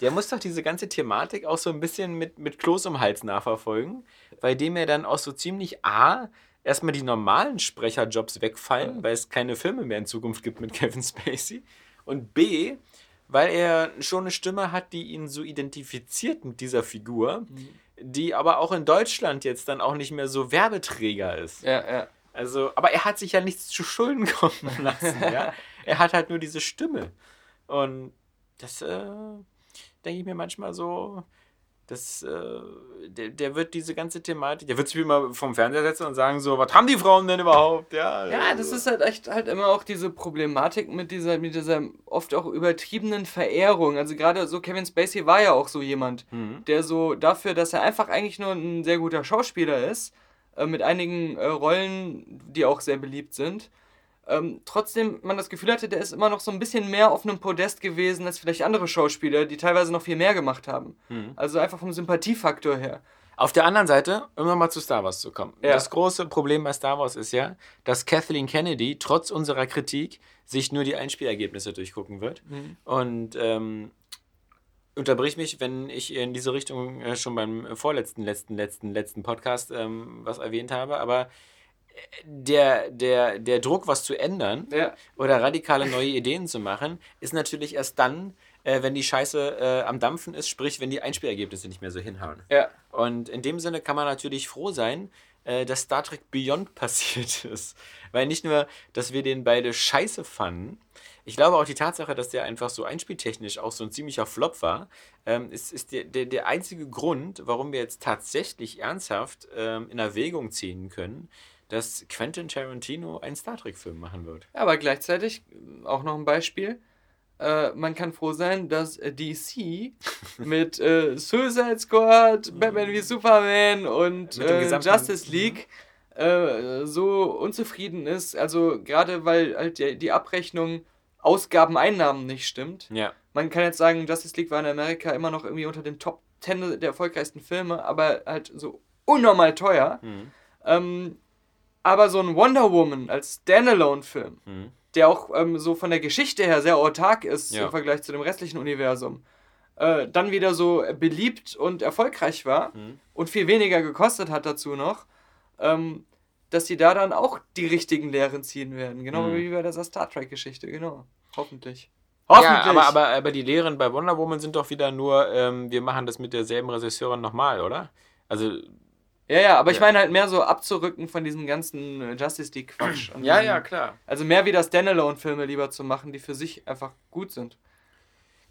Speaker 2: der muss doch diese ganze Thematik auch so ein bisschen mit, mit Kloß um Hals nachverfolgen, bei dem er dann auch so ziemlich A, erstmal die normalen Sprecherjobs wegfallen, weil es keine Filme mehr in Zukunft gibt mit Kevin Spacey. Und B, weil er schon eine Stimme hat, die ihn so identifiziert mit dieser Figur, die aber auch in Deutschland jetzt dann auch nicht mehr so Werbeträger ist.
Speaker 1: Ja, ja.
Speaker 2: Also, aber er hat sich ja nichts zu Schulden kommen lassen. ja? Er hat halt nur diese Stimme. Und das äh, denke ich mir manchmal so, das, äh, der, der wird diese ganze Thematik, der wird sich immer vom Fernseher setzen und sagen so, was haben die Frauen denn überhaupt? Ja,
Speaker 1: Ja, das ist halt echt halt immer auch diese Problematik mit dieser, mit dieser oft auch übertriebenen Verehrung. Also gerade so Kevin Spacey war ja auch so jemand,
Speaker 2: Mhm.
Speaker 1: der so dafür, dass er einfach eigentlich nur ein sehr guter Schauspieler ist, äh, mit einigen äh, Rollen, die auch sehr beliebt sind, ähm, trotzdem man das Gefühl hatte, der ist immer noch so ein bisschen mehr auf einem Podest gewesen als vielleicht andere Schauspieler, die teilweise noch viel mehr gemacht haben.
Speaker 2: Mhm.
Speaker 1: Also einfach vom Sympathiefaktor her.
Speaker 2: Auf der anderen Seite, um nochmal zu Star Wars zu kommen.
Speaker 1: Ja.
Speaker 2: Das große Problem bei Star Wars ist ja, dass Kathleen Kennedy trotz unserer Kritik sich nur die Einspielergebnisse durchgucken wird. Und ähm, unterbrich mich, wenn ich in diese Richtung äh, schon beim vorletzten, letzten, letzten, letzten Podcast ähm, was erwähnt habe. Aber der, der, der Druck, was zu ändern
Speaker 1: Ja.
Speaker 2: oder radikale neue Ideen zu machen, ist natürlich erst dann, äh, wenn die Scheiße äh, am Dampfen ist, sprich, wenn die Einspielergebnisse nicht mehr so hinhauen.
Speaker 1: Ja.
Speaker 2: Und in dem Sinne kann man natürlich froh sein, äh, dass Star Trek Beyond passiert ist. Weil nicht nur, dass wir den beide scheiße fanden, ich glaube auch die Tatsache, dass der einfach so einspieltechnisch auch so ein ziemlicher Flop war, ähm, ist, ist der, der, der einzige Grund, warum wir jetzt tatsächlich ernsthaft ähm, in Erwägung ziehen können, dass Quentin Tarantino einen Star Trek-Film machen wird.
Speaker 1: Ja, aber gleichzeitig äh, auch noch ein Beispiel. Äh, man kann froh sein, dass äh, DC mit äh, Suicide Squad, Batman wie Superman und äh, Justice League äh, so unzufrieden ist. Also gerade weil halt die, die Abrechnung Ausgaben-Einnahmen nicht stimmt.
Speaker 2: Ja.
Speaker 1: Man kann jetzt sagen, Justice League war in Amerika immer noch irgendwie unter den Top 10 der erfolgreichsten Filme, aber halt so unnormal teuer.
Speaker 2: Mhm.
Speaker 1: Ähm, aber so ein Wonder Woman als Standalone-Film,
Speaker 2: Mhm.
Speaker 1: der auch ähm, so von der Geschichte her sehr autark ist
Speaker 2: Ja.
Speaker 1: im Vergleich zu dem restlichen Universum, äh, dann wieder so beliebt und erfolgreich war
Speaker 2: Mhm.
Speaker 1: und viel weniger gekostet hat dazu noch, ähm, dass die da dann auch die richtigen Lehren ziehen werden. Genau
Speaker 2: Mhm.
Speaker 1: wie bei dieser Star Trek-Geschichte, genau. Hoffentlich.
Speaker 2: Ja, aber, aber, aber die Lehren bei Wonder Woman sind doch wieder nur, ähm, wir machen das mit derselben Regisseurin nochmal, oder? Also,
Speaker 1: Ja, ja, aber ich
Speaker 2: Ja.
Speaker 1: meine halt mehr so abzurücken von diesem ganzen äh, Justice League-Quatsch. und diesem-
Speaker 2: klar.
Speaker 1: Also mehr wieder Standalone-Filme lieber zu machen, die für sich einfach gut sind.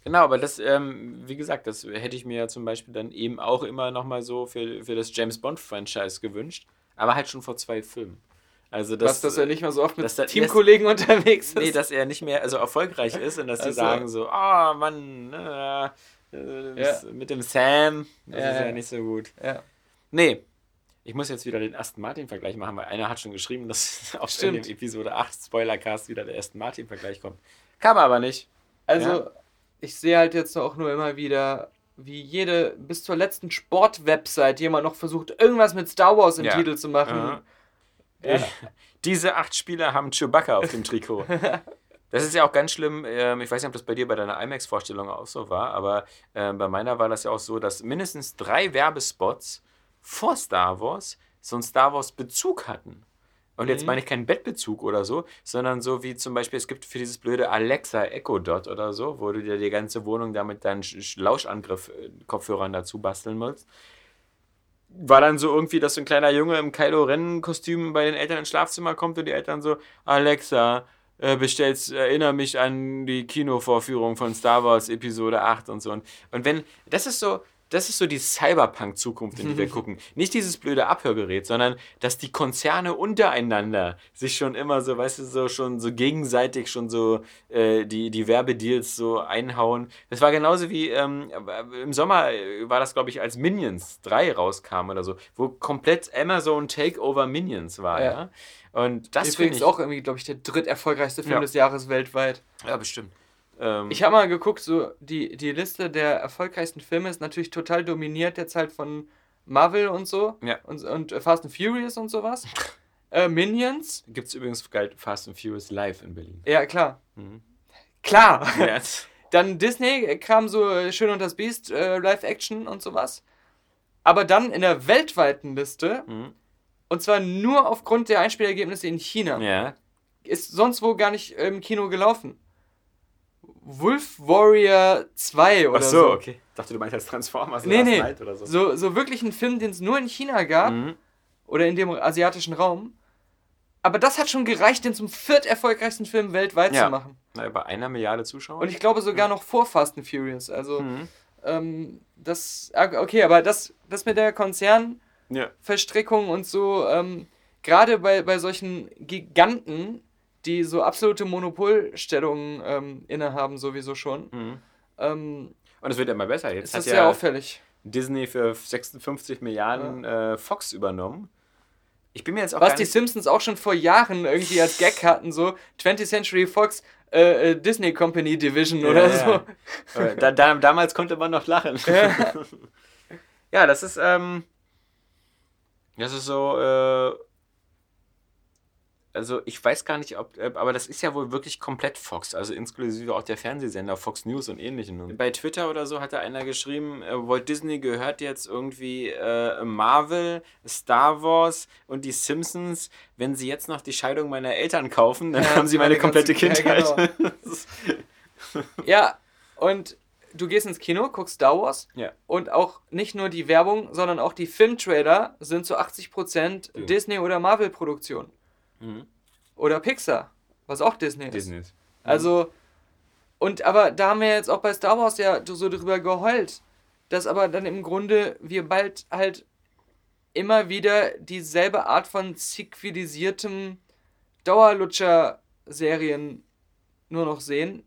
Speaker 2: Genau, aber das, ähm, wie gesagt, das hätte ich mir ja zum Beispiel dann eben auch immer nochmal so für, für das James Bond-Franchise gewünscht, aber halt schon vor zwei Filmen. Also das,
Speaker 1: dass, dass er nicht mehr so oft mit
Speaker 2: der-
Speaker 1: Teamkollegen unterwegs ist.
Speaker 2: Nee, dass er nicht mehr so erfolgreich ist und dass sie
Speaker 1: Also-
Speaker 2: sagen so, ah, Mann, äh, äh, das mit dem Sam, das
Speaker 1: Ja,
Speaker 2: ist ja
Speaker 1: ja.
Speaker 2: nicht so gut.
Speaker 1: ja.
Speaker 2: Nee, ich muss jetzt wieder den Aston Martin-Vergleich machen, weil einer hat schon geschrieben, dass auf in dem Episode 8 Spoilercast wieder der Aston Martin-Vergleich kommt. Kam aber nicht.
Speaker 1: Also,
Speaker 2: Ja.
Speaker 1: ich sehe halt jetzt auch nur immer wieder, wie jede, bis zur letzten Sport-Website jemand noch versucht, irgendwas mit Star Wars im
Speaker 2: Ja.
Speaker 1: Titel zu machen.
Speaker 2: Aha.
Speaker 1: Ja.
Speaker 2: Diese acht Spieler haben Chewbacca auf dem Trikot. Das ist ja auch ganz schlimm. ähm, Ich weiß nicht, ob das bei dir bei deiner IMAX-Vorstellung auch so war, aber ähm, bei meiner war das ja auch so, dass mindestens drei Werbespots vor Star Wars so einen Star Wars-Bezug hatten. Und jetzt
Speaker 1: Mhm.
Speaker 2: meine ich keinen Bettbezug oder so, sondern so wie zum Beispiel, es gibt für dieses blöde Alexa Echo Dot oder so, wo du dir die ganze Wohnung da mit deinen Sch- Sch- Lauschangriff-Kopfhörern dazu basteln musst war dann so irgendwie, dass so ein kleiner Junge im Kylo Ren-Kostüm bei den Eltern ins Schlafzimmer kommt und die Eltern so, Alexa, äh, bestellst, erinnere mich an die Kinovorführung von Star Wars Episode 8 und so. Und, und wenn, das ist so, das ist so die Cyberpunk-Zukunft, in die wir gucken. Nicht dieses blöde Abhörgerät, sondern dass die Konzerne untereinander sich schon immer so, weißt du, so schon so gegenseitig schon so äh, die, die Werbedeals so einhauen. Das war genauso wie ähm, im Sommer äh, war das, glaube ich, als Minions 3 rauskam oder so, wo komplett Amazon Takeover Minions war, ja.
Speaker 1: Ja.
Speaker 2: Und das
Speaker 1: ist
Speaker 2: ich
Speaker 1: auch irgendwie, glaube ich, der dritterfolgreichste Film
Speaker 2: Ja.
Speaker 1: des Jahres weltweit.
Speaker 2: Ja, bestimmt. Ähm,
Speaker 1: Ich habe mal geguckt, so die, die Liste der erfolgreichsten Filme ist natürlich total dominiert jetzt halt von Marvel und so.
Speaker 2: Ja.
Speaker 1: Und, und äh, Fast and Furious und sowas. äh, Minions.
Speaker 2: Gibt es übrigens Fast and Furious live in Berlin.
Speaker 1: Ja, klar.
Speaker 2: Mhm.
Speaker 1: Klar.
Speaker 2: Ja.
Speaker 1: Dann Disney kam so äh, Schön und das Biest, äh, Live-Action und sowas. Aber dann in der weltweiten Liste,
Speaker 2: Mhm.
Speaker 1: und zwar nur aufgrund der Einspielergebnisse in China,
Speaker 2: ja.
Speaker 1: ist sonst wo gar nicht im Kino gelaufen. Wolf Warrior 2 oder
Speaker 2: Ach
Speaker 1: so.
Speaker 2: so, okay. Ich dachte, du meinst als Transformers
Speaker 1: Nee, nee.
Speaker 2: Oder so.
Speaker 1: So, so wirklich ein Film, den es nur in China gab
Speaker 2: Mhm.
Speaker 1: oder in dem asiatischen Raum. Aber das hat schon gereicht, den zum viert erfolgreichsten Film weltweit
Speaker 2: Ja.
Speaker 1: zu machen.
Speaker 2: Na, bei einer Milliarde Zuschauer.
Speaker 1: Und ich glaube sogar noch vor Fast and Furious. Also,
Speaker 2: Mhm.
Speaker 1: ähm, das, ah, okay, aber das, das mit der Konzernverstrickung
Speaker 2: Ja.
Speaker 1: und so, ähm, gerade bei, bei solchen Giganten, die so absolute Monopolstellungen ähm, innehaben, sowieso schon,
Speaker 2: Mhm.
Speaker 1: ähm,
Speaker 2: Und es wird immer besser. Jetzt
Speaker 1: ist
Speaker 2: hat
Speaker 1: das
Speaker 2: ja
Speaker 1: sehr auffällig.
Speaker 2: Disney für 56 Milliarden äh, Fox übernommen. Ich bin mir jetzt auch
Speaker 1: Was die. Simpsons auch schon vor Jahren irgendwie als Gag hatten, so 20th Century Fox äh, äh, Disney Company Division
Speaker 2: Ja,
Speaker 1: oder
Speaker 2: ja.
Speaker 1: so.
Speaker 2: Da, da, damals konnte man noch lachen.
Speaker 1: Ja.
Speaker 2: ja, das ist, ähm, das ist so, äh, also ich weiß gar nicht, ob, äh, aber das ist ja wohl wirklich komplett Fox, also inklusive auch der Fernsehsender Fox News und ähnlichen. Bei Twitter oder so hat da einer geschrieben, äh, Walt Disney gehört jetzt irgendwie äh, Marvel, Star Wars und die Simpsons. Wenn sie jetzt noch die Scheidung meiner Eltern kaufen, dann
Speaker 1: Ja,
Speaker 2: haben sie meine
Speaker 1: meine
Speaker 2: komplette
Speaker 1: ganze- ja,
Speaker 2: Kindheit.
Speaker 1: Ja, und du gehst ins Kino, guckst Star Wars
Speaker 2: Ja.
Speaker 1: und auch nicht nur die Werbung, sondern auch die Filmtrailer sind zu 80%
Speaker 2: Ja.
Speaker 1: Disney- oder Marvel-Produktion.
Speaker 2: Mhm.
Speaker 1: Oder Pixar, was auch Disney ist.
Speaker 2: Disney. ist-
Speaker 1: Also, und aber da haben wir jetzt auch bei Star Wars ja so drüber geheult, dass aber dann im Grunde wir bald halt immer wieder dieselbe Art von zivilisiertem Dauerlutscher-Serien nur noch sehen.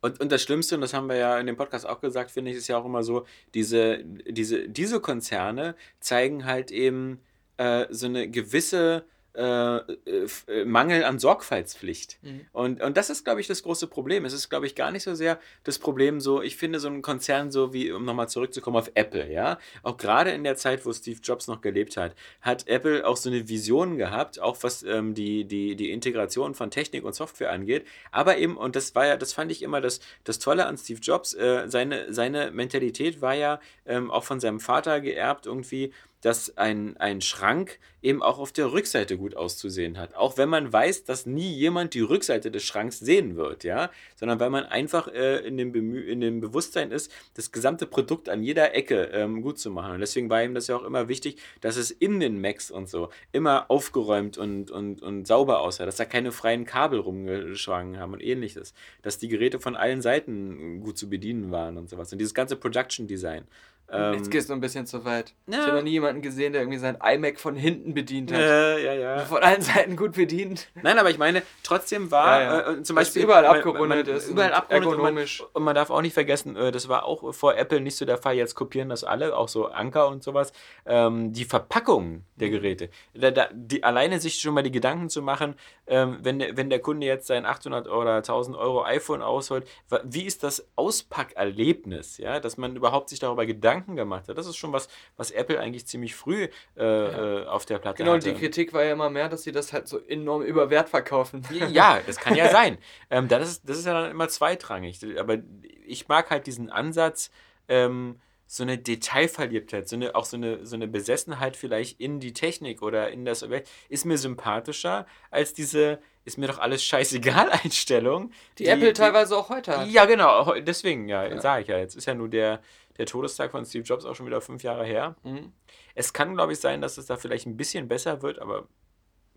Speaker 2: Und, und das Schlimmste, und das haben wir ja in dem Podcast auch gesagt, finde ich, ist ja auch immer so, diese, diese, diese Konzerne zeigen halt eben äh, so eine gewisse äh, äh, äh, Mangel an Sorgfaltspflicht.
Speaker 1: Mhm.
Speaker 2: Und, und das ist, glaube ich, das große Problem. Es ist, glaube ich, gar nicht so sehr das Problem so, ich finde so ein Konzern so wie, um nochmal zurückzukommen auf Apple, ja, auch gerade in der Zeit, wo Steve Jobs noch gelebt hat, hat Apple auch so eine Vision gehabt, auch was ähm, die, die, die Integration von Technik und Software angeht, aber eben, und das war ja, das fand ich immer das, das Tolle an Steve Jobs, äh, seine, seine Mentalität war ja ähm, auch von seinem Vater geerbt irgendwie, dass ein, ein Schrank eben auch auf der Rückseite gut auszusehen hat. Auch wenn man weiß, dass nie jemand die Rückseite des Schranks sehen wird, ja, sondern weil man einfach äh, in, dem Bemü in dem Bewusstsein ist, das gesamte Produkt an jeder Ecke ähm, gut zu machen. Und deswegen war ihm das ja auch immer wichtig, dass es in den Macs und so immer aufgeräumt und, und, und sauber aussah, dass da keine freien Kabel rumgeschwangen haben und ähnliches, dass die Geräte von allen Seiten gut zu bedienen waren und sowas. Und dieses ganze Production Design. Ähm,
Speaker 1: Jetzt gehst du ein bisschen zu weit.
Speaker 2: Ja.
Speaker 1: Ich habe noch nie jemanden gesehen, der irgendwie sein iMac von hinten bedient hat.
Speaker 2: äh, ja, ja.
Speaker 1: Von allen Seiten gut bedient.
Speaker 2: Nein, aber ich meine, trotzdem war
Speaker 1: Ja, ja.
Speaker 2: äh, zum Beispiel
Speaker 1: überall
Speaker 2: man-
Speaker 1: abgerundet
Speaker 2: man,
Speaker 1: ist
Speaker 2: Überall
Speaker 1: und
Speaker 2: abgerundet und man,
Speaker 1: ergonomisch.
Speaker 2: und man darf auch nicht vergessen, äh, das war auch vor Apple nicht so der Fall. Jetzt kopieren das alle, auch so Anker und sowas. Ähm, die Verpackung der Geräte. Da, da, die, alleine sich schon mal die Gedanken zu machen, ähm, wenn, der, wenn der Kunde jetzt sein 800 oder 1000 Euro iPhone ausholt, wie ist das Auspackerlebnis? Ja, dass man überhaupt sich darüber Gedanken gemacht hat. Das ist schon was, was Apple eigentlich ziemlich früh äh, äh, auf der Platte
Speaker 1: Genau, und
Speaker 2: hatte.
Speaker 1: die Kritik war ja immer mehr, dass sie das halt so enorm über Wert verkaufen.
Speaker 2: Ja, das kann ja sein. Ähm, das, ist, das ist ja dann immer zweitrangig. Aber ich mag halt diesen Ansatz, ähm, so eine Detailverliebtheit, so eine, auch so eine, so eine Besessenheit vielleicht in die Technik oder in das Objekt, ist mir sympathischer als diese ist mir doch alles scheißegal Einstellung.
Speaker 1: Die, Apple teilweise auch heute hat.
Speaker 2: Ja, genau. Deswegen, ja,
Speaker 1: Ja.
Speaker 2: sage ich ja. Jetzt ist ja nur der, der Todestag von Steve Jobs auch schon wieder fünf Jahre her.
Speaker 1: Mhm.
Speaker 2: Es kann, glaube ich, sein, dass es da vielleicht ein bisschen besser wird, aber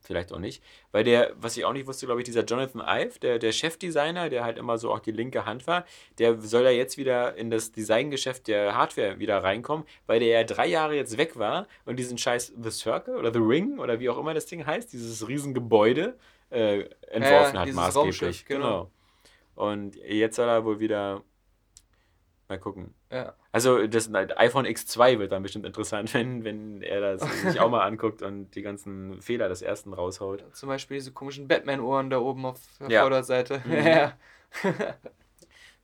Speaker 2: vielleicht auch nicht. Weil der, was ich auch nicht wusste, glaube ich, dieser Jonathan Ive, der, der Chefdesigner, der halt immer so auch die linke Hand war, der soll ja jetzt wieder in das Designgeschäft der Hardware wieder reinkommen, weil der ja drei Jahre jetzt weg war und diesen scheiß The Circle oder The Ring oder wie auch immer das Ding heißt, dieses Riesengebäude äh, entworfen
Speaker 1: Ja,
Speaker 2: hat, maßgeblich.
Speaker 1: Raumschiff, genau.
Speaker 2: Und jetzt soll er wohl wieder mal gucken.
Speaker 1: Ja.
Speaker 2: Also das iPhone X2 wird dann bestimmt interessant, wenn, wenn er das sich auch mal anguckt und die ganzen Fehler des ersten raushaut.
Speaker 1: Zum Beispiel diese komischen Batman-Ohren da oben auf der
Speaker 2: Ja.
Speaker 1: Vorderseite.
Speaker 2: Mhm.
Speaker 1: Ja.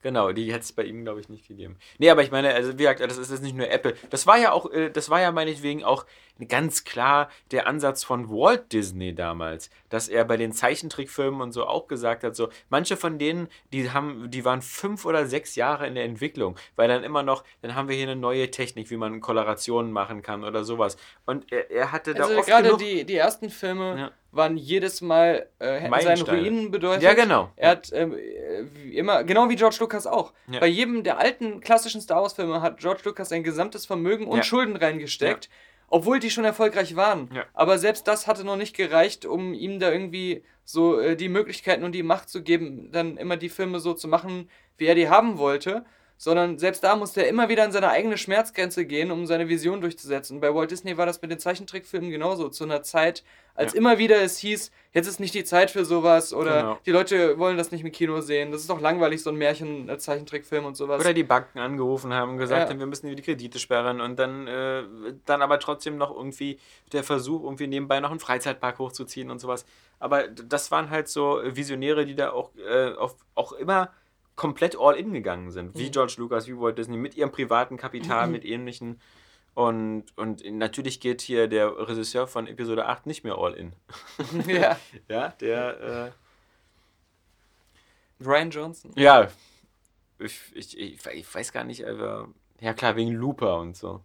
Speaker 2: Genau, die hätte es bei ihm, glaube ich, nicht gegeben. Nee, aber ich meine, also wie gesagt, das ist jetzt nicht nur Apple. Das war ja auch, äh, das war ja meinetwegen auch ganz klar der Ansatz von Walt Disney damals, dass er bei den Zeichentrickfilmen und so auch gesagt hat, so manche von denen, die haben, die waren fünf oder sechs Jahre in der Entwicklung, weil dann immer noch, dann haben wir hier eine neue Technik, wie man Kolorationen machen kann oder sowas. Und er, er hatte da
Speaker 1: Also
Speaker 2: oft
Speaker 1: gerade
Speaker 2: genug,
Speaker 1: die, die ersten Filme
Speaker 2: Ja.
Speaker 1: waren jedes Mal, äh, hätten seine. Ruinen bedeutet.
Speaker 2: Ja, genau.
Speaker 1: Er hat äh, immer, genau wie George Lucas auch.
Speaker 2: Ja.
Speaker 1: Bei jedem der alten klassischen Star Wars Filme hat George Lucas sein gesamtes Vermögen und
Speaker 2: Ja.
Speaker 1: Schulden reingesteckt. Obwohl die schon erfolgreich waren.
Speaker 2: Ja.
Speaker 1: Aber selbst das hatte noch nicht gereicht, um ihm da irgendwie so äh, die Möglichkeiten und die Macht zu geben, dann immer die Filme so zu machen, wie er die haben wollte. Sondern selbst da musste er immer wieder an seine eigene Schmerzgrenze gehen, um seine Vision durchzusetzen. Bei Walt Disney war das mit den Zeichentrickfilmen genauso. Zu einer Zeit, als
Speaker 2: Ja.
Speaker 1: immer wieder es hieß, jetzt ist nicht die Zeit für sowas oder
Speaker 2: Genau.
Speaker 1: die Leute wollen das nicht im Kino sehen. Das ist doch langweilig, so ein Märchen, äh, Zeichentrickfilm und sowas.
Speaker 2: Oder die Banken angerufen haben und gesagt
Speaker 1: Ja.
Speaker 2: haben, wir müssen die Kredite sperren und dann, äh, dann aber trotzdem noch irgendwie der Versuch, irgendwie nebenbei noch einen Freizeitpark hochzuziehen und sowas. Aber das waren halt so Visionäre, die da auch, äh, auf, auch immer komplett all in gegangen sind. Wie
Speaker 1: Mhm.
Speaker 2: George Lucas, wie Walt Disney, mit ihrem privaten Kapital, mit ähnlichen. Und, und natürlich geht hier der Regisseur von Episode 8 nicht mehr all in.
Speaker 1: ja.
Speaker 2: Ja, der,
Speaker 1: Ryan Johnson.
Speaker 2: äh, ja, ich, ich, ich, weiß gar nicht, aber, ja klar, wegen Looper und so.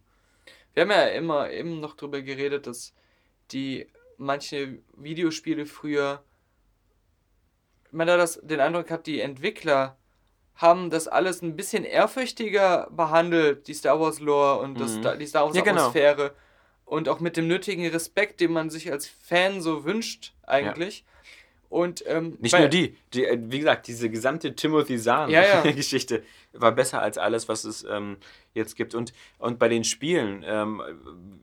Speaker 1: Wir haben ja immer eben noch drüber geredet, dass die manche Videospiele früher, man da das, den Eindruck hat, die Entwickler haben das alles ein bisschen ehrfürchtiger behandelt, die Star Wars Lore und das,
Speaker 2: Mhm.
Speaker 1: die Star Wars
Speaker 2: Ja, genau.
Speaker 1: Atmosphäre und auch mit dem nötigen Respekt, den man sich als Fan so wünscht eigentlich. Und ähm,
Speaker 2: Nicht nur die, die, äh, wie gesagt, diese gesamte Timothy
Speaker 1: Ja, ja.
Speaker 2: Zahn-Geschichte war besser als alles, was es ähm, jetzt gibt. Und, und bei den Spielen, ähm,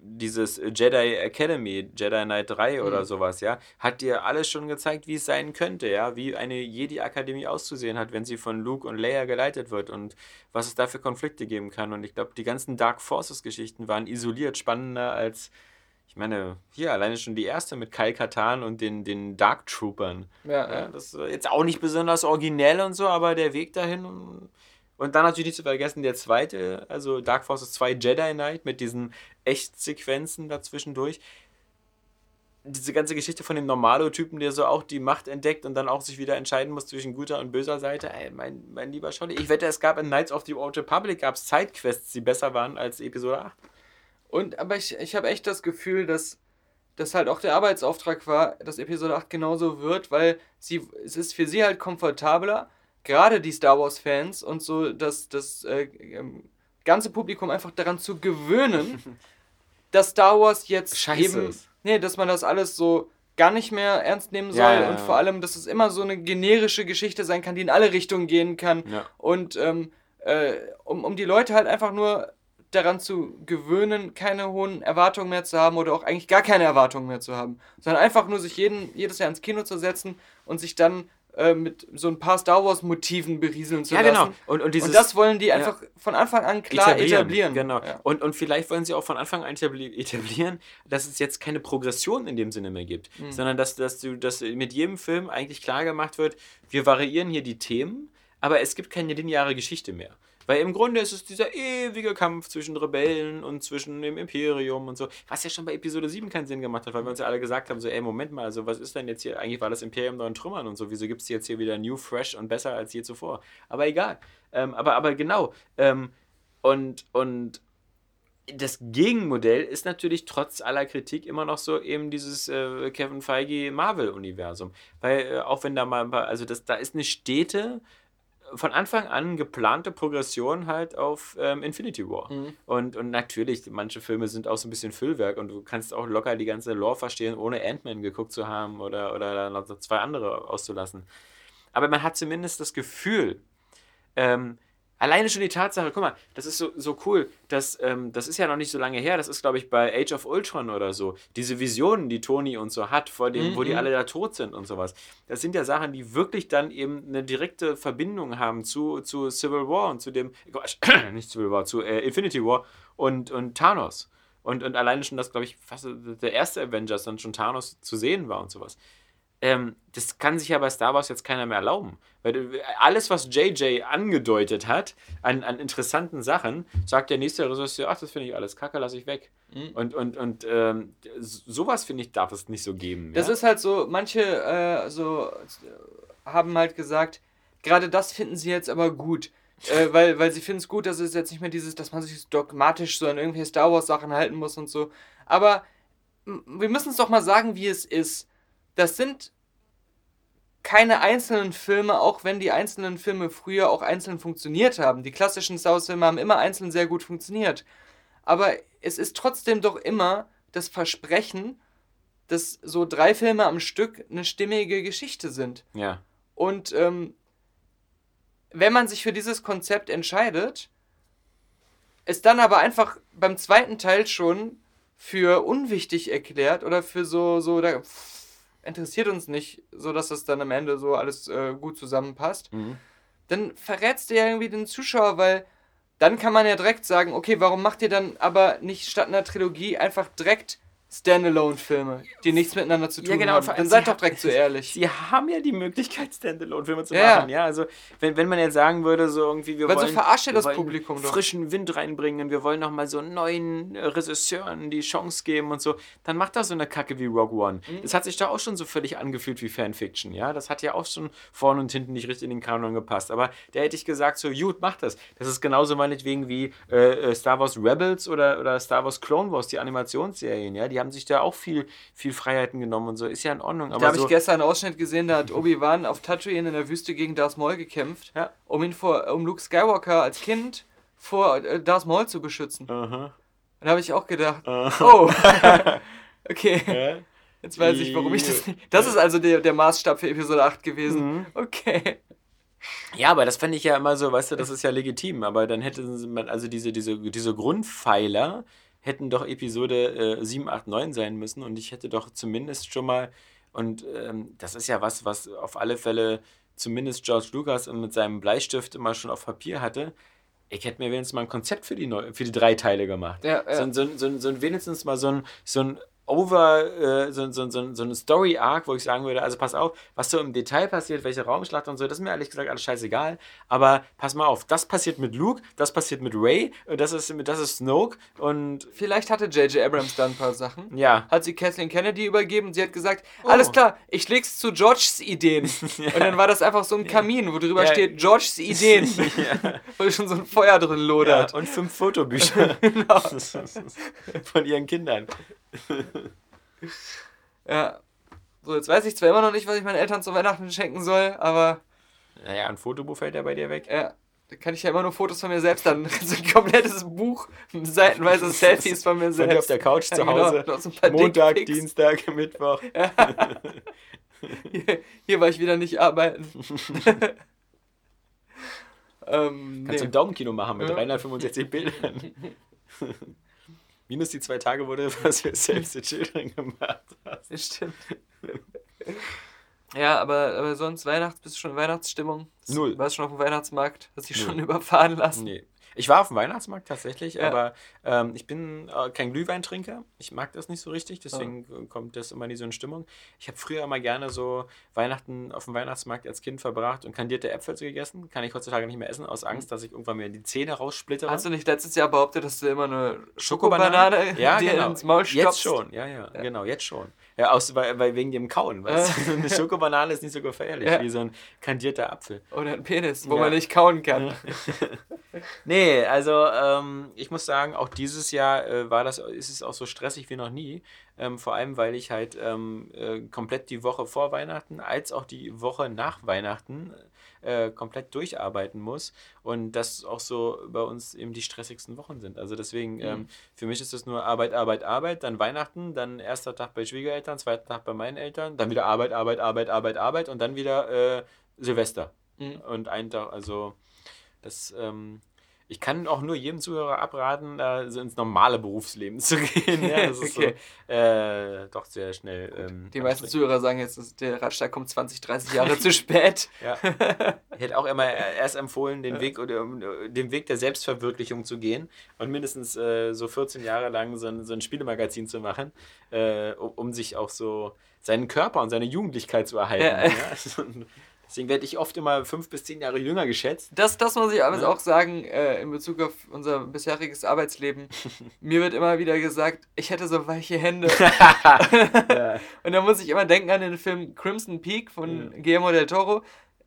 Speaker 2: dieses Jedi Academy, Jedi Knight 3 oder
Speaker 1: Mhm.
Speaker 2: sowas, ja, hat dir alles schon gezeigt, wie es sein könnte, ja, wie eine Jedi-Akademie auszusehen hat, wenn sie von Luke und Leia geleitet wird und was es da für Konflikte geben kann. Und ich glaube, die ganzen Dark Forces-Geschichten waren isoliert spannender als. Ich meine, hier alleine schon die erste mit Kyle Katan und den, den Dark Troopern.
Speaker 1: Ja,
Speaker 2: Ja, das ist jetzt auch nicht besonders originell und so, aber der Weg dahin. Und, und dann natürlich nicht zu vergessen, der zweite, also Dark Forces 2 Jedi Knight mit diesen Echtsequenzen dazwischendurch. Diese ganze Geschichte von dem Normalo-Typen, der so auch die Macht entdeckt und dann auch sich wieder entscheiden muss zwischen guter und böser Seite. Ey, mein, mein lieber Scholli, ich wette, es gab in Knights of the Old Republic gab's Sidequests, die besser waren als Episode 8.
Speaker 1: Und aber ich, ich habe echt das Gefühl, dass das halt auch der Arbeitsauftrag war, dass Episode 8 genauso wird, weil sie es ist für sie halt komfortabler, gerade die Star Wars Fans und so das das äh, ähm, ganze Publikum einfach daran zu gewöhnen, dass Star Wars jetzt
Speaker 2: Scheiße
Speaker 1: eben
Speaker 2: ist.
Speaker 1: nee, dass man das alles so gar nicht mehr ernst nehmen soll
Speaker 2: Ja, ja,
Speaker 1: und
Speaker 2: ja.
Speaker 1: vor allem, dass es immer so eine generische Geschichte sein kann, die in alle Richtungen gehen kann
Speaker 2: Ja.
Speaker 1: und ähm, äh, um, um die Leute halt einfach nur daran zu gewöhnen, keine hohen Erwartungen mehr zu haben oder auch eigentlich gar keine Erwartungen mehr zu haben, sondern einfach nur sich jeden, jedes Jahr ins Kino zu setzen und sich dann äh, mit so ein paar Star Wars Motiven berieseln zu
Speaker 2: Ja,
Speaker 1: lassen.
Speaker 2: genau. Und, und, dieses,
Speaker 1: und das wollen die einfach von Anfang an klar etablieren.
Speaker 2: Genau.
Speaker 1: Ja.
Speaker 2: Und, und vielleicht wollen sie auch von Anfang an etabli- etablieren, dass es jetzt keine Progression in dem Sinne mehr gibt,
Speaker 1: Mhm.
Speaker 2: sondern dass, dass, du, dass mit jedem Film eigentlich klar gemacht wird, wir variieren hier die Themen, aber es gibt keine lineare Geschichte mehr. Weil im Grunde ist es dieser ewige Kampf zwischen Rebellen und zwischen dem Imperium und so, was ja schon bei Episode 7 keinen Sinn gemacht hat, weil wir uns ja alle gesagt haben, so, ey, Moment mal, also was ist denn jetzt hier, eigentlich war das Imperium noch in Trümmern und so, wieso gibt es jetzt hier wieder new, fresh und besser als je zuvor? Aber egal. Ähm, aber, aber genau. Ähm, und, und das Gegenmodell ist natürlich trotz aller Kritik immer noch so eben dieses äh, Kevin Feige Marvel-Universum. Weil äh, auch wenn da mal ein paar, also das, da ist eine stete von Anfang an geplante Progression halt auf ähm, Infinity War.
Speaker 1: Mhm.
Speaker 2: Und, und natürlich, manche Filme sind auch so ein bisschen Füllwerk und du kannst auch locker die ganze Lore verstehen, ohne Ant-Man geguckt zu haben oder, oder noch zwei andere auszulassen. Aber man hat zumindest das Gefühl, ähm, alleine schon die Tatsache, guck mal, das ist so, so cool, dass, ähm, das ist ja noch nicht so lange her, das ist, glaube ich, bei Age of Ultron oder so, diese Visionen, die Tony und so hat, vor dem, wo die
Speaker 1: Mhm.
Speaker 2: alle da tot sind und sowas. Das sind ja Sachen, die wirklich dann eben eine direkte Verbindung haben zu, zu Civil War und zu dem, Quatsch, nicht Civil War, zu äh, Infinity War und, und Thanos. Und, und alleine schon, dass, glaube ich, fast der erste Avengers dann schon Thanos zu sehen war und sowas. Ähm, das kann sich ja bei Star Wars jetzt keiner mehr erlauben. Weil du- alles, was JJ angedeutet hat an, an interessanten Sachen, sagt der nächste Regisseur, ach, das finde ich alles kacke, lasse ich weg.
Speaker 1: Mhm.
Speaker 2: Und, und, und ähm, sowas, finde ich, darf es nicht so geben.
Speaker 1: Das
Speaker 2: ja?
Speaker 1: ist halt so, manche äh, so äh, haben halt gesagt, gerade das finden sie jetzt aber gut. Äh, weil, weil sie finden es gut, dass es jetzt nicht mehr dieses, dass man sich dogmatisch so an irgendwelche Star Wars Sachen halten muss und so. Aber wir müssen es doch mal sagen, wie es ist. Das sind keine einzelnen Filme, auch wenn die einzelnen Filme früher auch einzeln funktioniert haben. Die klassischen Star Wars Filme haben immer einzeln sehr gut funktioniert. Aber es ist trotzdem doch immer das Versprechen, dass so drei Filme am Stück eine stimmige Geschichte sind.
Speaker 2: ja.
Speaker 1: Und ähm, wenn man sich für dieses Konzept entscheidet, es dann aber einfach beim zweiten Teil schon für unwichtig erklärt oder für so, so, da, pff, interessiert uns nicht, so dass das dann am Ende so alles äh, gut zusammenpasst,
Speaker 2: Mhm.
Speaker 1: dann verrätst du ja irgendwie den Zuschauer, weil dann kann man ja direkt sagen, okay, warum macht ihr dann aber nicht statt einer Trilogie einfach direkt Standalone-Filme, die nichts miteinander zu
Speaker 2: Ja,
Speaker 1: tun
Speaker 2: genau,
Speaker 1: haben? Dann seid doch direkt so ehrlich.
Speaker 2: Sie haben ja die Möglichkeit, Standalone-Filme zu
Speaker 1: Ja.
Speaker 2: machen. Ja, also wenn, wenn man jetzt sagen würde, so irgendwie, wir
Speaker 1: Weil so
Speaker 2: wollen,
Speaker 1: verarscht ihr
Speaker 2: wir
Speaker 1: das
Speaker 2: wollen
Speaker 1: Publikum doch.
Speaker 2: frischen Wind reinbringen, wir wollen nochmal so neuen äh, Regisseuren die Chance geben und so, dann macht das so eine Kacke wie Rogue One.
Speaker 1: Mhm.
Speaker 2: Das hat sich da auch schon so völlig angefühlt wie Fanfiction, ja. Das hat ja auch schon vorne und hinten nicht richtig in den Kanon gepasst. Aber da hätte ich gesagt, so, gut, macht das. Das ist genauso meinetwegen wie äh, äh, Star Wars Rebels oder, oder Star Wars Clone Wars, die Animationsserien, ja. Die haben sich da auch viel, viel Freiheiten genommen und so. Ist ja in Ordnung.
Speaker 1: Da habe
Speaker 2: so,
Speaker 1: ich gestern einen Ausschnitt gesehen, da hat Obi-Wan auf Tatooine in der Wüste gegen Darth Maul gekämpft,
Speaker 2: Ja.
Speaker 1: um ihn vor, um Luke Skywalker als Kind vor äh, Darth Maul zu beschützen.
Speaker 2: Aha.
Speaker 1: Und da habe ich auch gedacht,
Speaker 2: Aha.
Speaker 1: oh, okay,
Speaker 2: Ja.
Speaker 1: jetzt weiß ich, warum ich das nicht... Das ist also der, der Maßstab für Episode 8 gewesen.
Speaker 2: Mhm.
Speaker 1: Okay.
Speaker 2: Ja, aber das fände ich ja immer so, weißt du, das ist ja legitim, aber dann hätten man, also diese, diese, diese Grundpfeiler hätten doch Episode äh, 7, 8, 9 sein müssen und ich hätte doch zumindest schon mal, und ähm, das ist ja was, was auf alle Fälle zumindest George Lucas mit seinem Bleistift immer schon auf Papier hatte, ich hätte mir wenigstens mal ein Konzept für die, neu, für die drei Teile gemacht.
Speaker 1: Ja, ja.
Speaker 2: So, ein- so, ein- so, so wenigstens mal so ein, so ein Over, äh, so, so, so, so eine Story-Arc, wo ich sagen würde, also pass auf, was so im Detail passiert, welche Raumschlacht und so, das ist mir ehrlich gesagt alles scheißegal. Aber pass mal auf, das passiert mit Luke, das passiert mit Ray, und das ist, das ist Snoke und
Speaker 1: Vielleicht hatte J.J. Abrams da ein paar Sachen.
Speaker 2: ja.
Speaker 1: Hat sie Kathleen Kennedy übergeben und sie hat gesagt,
Speaker 2: Oh.
Speaker 1: alles klar, ich leg's zu Georges Ideen. Und dann war das einfach so ein Kamin, wo drüber
Speaker 2: Ja.
Speaker 1: steht, Georges Ideen.
Speaker 2: ja.
Speaker 1: Wo schon so ein Feuer drin
Speaker 2: ja.
Speaker 1: lodert.
Speaker 2: Und fünf Fotobücher
Speaker 1: Genau.
Speaker 2: von ihren Kindern.
Speaker 1: Ja. So, jetzt weiß ich zwar immer noch nicht, was ich meinen Eltern zu Weihnachten schenken soll, aber
Speaker 2: Naja, ein Fotobuch fällt ja bei dir weg.
Speaker 1: ja, da kann ich ja immer nur Fotos von mir selbst dann. So ein komplettes Buch, seitenweise Selfies von mir
Speaker 2: Von
Speaker 1: selbst.
Speaker 2: dir auf der Couch zu
Speaker 1: Ja, genau.
Speaker 2: Hause.
Speaker 1: Noch so
Speaker 2: Montag,
Speaker 1: Dickpics.
Speaker 2: Dienstag, Mittwoch.
Speaker 1: Hier, hier war ich wieder nicht arbeiten. ähm,
Speaker 2: Kannst du
Speaker 1: nee.
Speaker 2: ein Daumenkino machen mit
Speaker 1: Ja.
Speaker 2: 365 Bildern. Minus die zwei Tage, du was für Saves the Children gemacht hast.
Speaker 1: Das stimmt. Ja, aber, aber sonst Weihnachts, bist du schon in Weihnachtsstimmung?
Speaker 2: Null.
Speaker 1: Warst du schon auf dem Weihnachtsmarkt? Hast dich schon
Speaker 2: Null.
Speaker 1: überfahren lassen?
Speaker 2: Nee. Ich war auf dem Weihnachtsmarkt tatsächlich,
Speaker 1: Ja.
Speaker 2: aber ähm, ich bin äh, kein Glühweintrinker. Ich mag das nicht so richtig, deswegen äh, kommt das immer nie so in Stimmung. Ich habe früher immer gerne so Weihnachten auf dem Weihnachtsmarkt als Kind verbracht und kandierte Äpfel gegessen. Kann ich heutzutage nicht mehr essen, aus Angst, dass ich irgendwann mir die Zähne raussplittere.
Speaker 1: Hast du nicht letztes Jahr behauptet, dass du immer eine
Speaker 2: Schokobanane?
Speaker 1: Schokobanane
Speaker 2: Ja,
Speaker 1: dir
Speaker 2: genau.
Speaker 1: ins Maul stopfst?
Speaker 2: Jetzt schon, ja, ja, genau, jetzt schon. Ja, aus, weil, weil wegen dem Kauen, weißt du? Eine Schokobanane ist nicht so gefährlich
Speaker 1: Ja.
Speaker 2: wie so ein kandierter Apfel.
Speaker 1: Oder ein Penis, wo
Speaker 2: Ja.
Speaker 1: man nicht kauen kann.
Speaker 2: Nee, Nee, also ähm, ich muss sagen, auch dieses Jahr äh, war das, ist es auch so stressig wie noch nie. Ähm, vor allem, weil ich halt ähm, äh, komplett die Woche vor Weihnachten als auch die Woche nach Weihnachten äh, komplett durcharbeiten muss. Und das auch so bei uns eben die stressigsten Wochen sind. Also deswegen, ähm, für mich ist das nur Arbeit, Arbeit, Arbeit, dann Weihnachten, dann erster Tag bei Schwiegereltern, zweiter Tag bei meinen Eltern, dann wieder Arbeit, Arbeit, Arbeit, Arbeit, Arbeit und dann wieder äh, Silvester.
Speaker 1: Mhm.
Speaker 2: Und einen Tag, also das, ähm, ich kann auch nur jedem Zuhörer abraten, da so ins normale Berufsleben zu gehen. Ja, das ist
Speaker 1: Okay.
Speaker 2: so, äh, doch sehr schnell. Ähm,
Speaker 1: Die meisten Zuhörer sagen jetzt, der Radstag kommt 20, 30 Jahre zu spät.
Speaker 2: Ja. Ich hätte auch immer erst empfohlen, den Weg oder äh, den Weg der Selbstverwirklichung zu gehen und mindestens äh, so 14 Jahre lang so ein, so ein Spielemagazin zu machen, äh, um, sich auch so seinen Körper und seine Jugendlichkeit zu erhalten.
Speaker 1: Ja.
Speaker 2: Deswegen werde ich oft immer fünf bis zehn Jahre jünger geschätzt.
Speaker 1: Das, das muss ich aber
Speaker 2: Ja.
Speaker 1: auch sagen, äh, in Bezug auf unser bisheriges Arbeitsleben. Mir wird immer wieder gesagt, ich hätte so weiche Hände.
Speaker 2: ja.
Speaker 1: Und da muss ich immer denken an den Film Crimson Peak von Guillermo del Toro.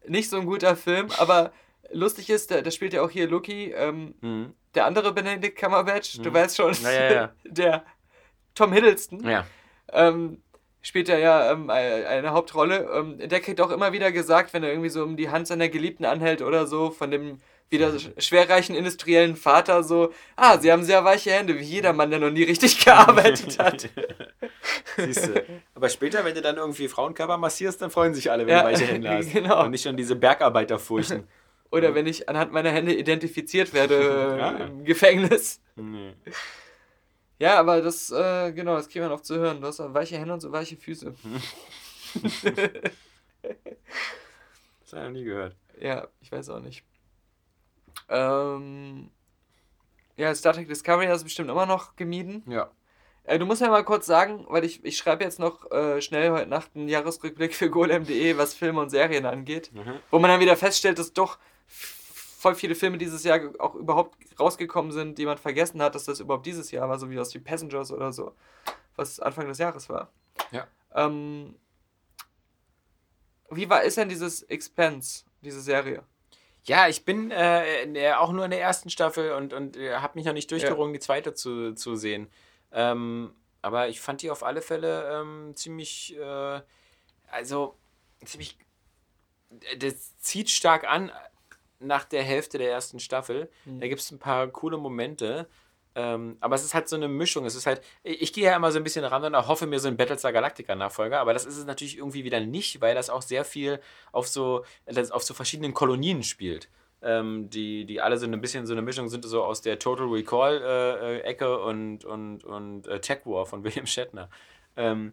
Speaker 1: Nicht so ein guter Film, aber lustig ist, da, da spielt ja auch hier Loki, ähm,
Speaker 2: Mhm.
Speaker 1: der andere Benedict Cumberbatch, du
Speaker 2: Mhm.
Speaker 1: weißt schon,
Speaker 2: Ja, ja, ja.
Speaker 1: der Tom Hiddleston.
Speaker 2: ja.
Speaker 1: ähm, spielt er ja ähm, äh, eine Hauptrolle. Ähm, der kriegt auch immer wieder gesagt, wenn er irgendwie so um die Hand seiner Geliebten anhält oder so, von dem wieder sch- schwerreichen industriellen Vater so, ah, sie haben sehr weiche Hände, wie jeder Mann, der noch nie richtig gearbeitet hat.
Speaker 2: Siehst du. Aber später, wenn du dann irgendwie Frauenkörper massierst, dann freuen sich alle, wenn
Speaker 1: Ja,
Speaker 2: du weiche Hände hast.
Speaker 1: genau.
Speaker 2: Und nicht schon diese Bergarbeiter furchten.
Speaker 1: Oder wenn ich anhand meiner Hände identifiziert werde äh,
Speaker 2: Ja.
Speaker 1: im Gefängnis.
Speaker 2: nee.
Speaker 1: Ja, aber das, äh, genau, das kriegt man oft zu hören. Du hast weiche Hände und so weiche Füße.
Speaker 2: Das habe ich noch nie gehört.
Speaker 1: Ja, ich weiß auch nicht. Ähm, ja, Star Trek Discovery hast du bestimmt immer noch gemieden.
Speaker 2: Ja.
Speaker 1: Äh, du musst ja mal kurz sagen, weil ich, ich schreibe jetzt noch äh, schnell heute Nacht einen Jahresrückblick für golem.de, was Filme und Serien angeht.
Speaker 2: Mhm.
Speaker 1: Wo man dann wieder feststellt, dass doch voll viele Filme dieses Jahr auch überhaupt rausgekommen sind, die man vergessen hat, dass das überhaupt dieses Jahr war, so wie aus wie Passengers oder so, was Anfang des Jahres war.
Speaker 2: Ja.
Speaker 1: Ähm, wie war ist denn dieses Expense, diese Serie?
Speaker 2: Ja, ich bin äh, auch nur in der ersten Staffel und, und äh, habe mich noch nicht durchgerungen, die zweite zu, zu sehen. Ähm, aber ich fand die auf alle Fälle ähm, ziemlich, äh, also ziemlich, das zieht stark an nach der Hälfte der ersten Staffel. Da gibt es ein paar coole Momente. Ähm, aber es ist halt so eine Mischung. Es ist halt, ich ich gehe ja immer so ein bisschen ran und hoffe mir so einen Battlestar Galactica Nachfolger, aber das ist es natürlich irgendwie wieder nicht, weil das auch sehr viel auf so, auf so verschiedenen Kolonien spielt. Ähm, die, die alle so ein bisschen so eine Mischung sind, so aus der Total Recall äh, äh, Ecke und, und, und äh, Tech War von William Shatner. Ähm,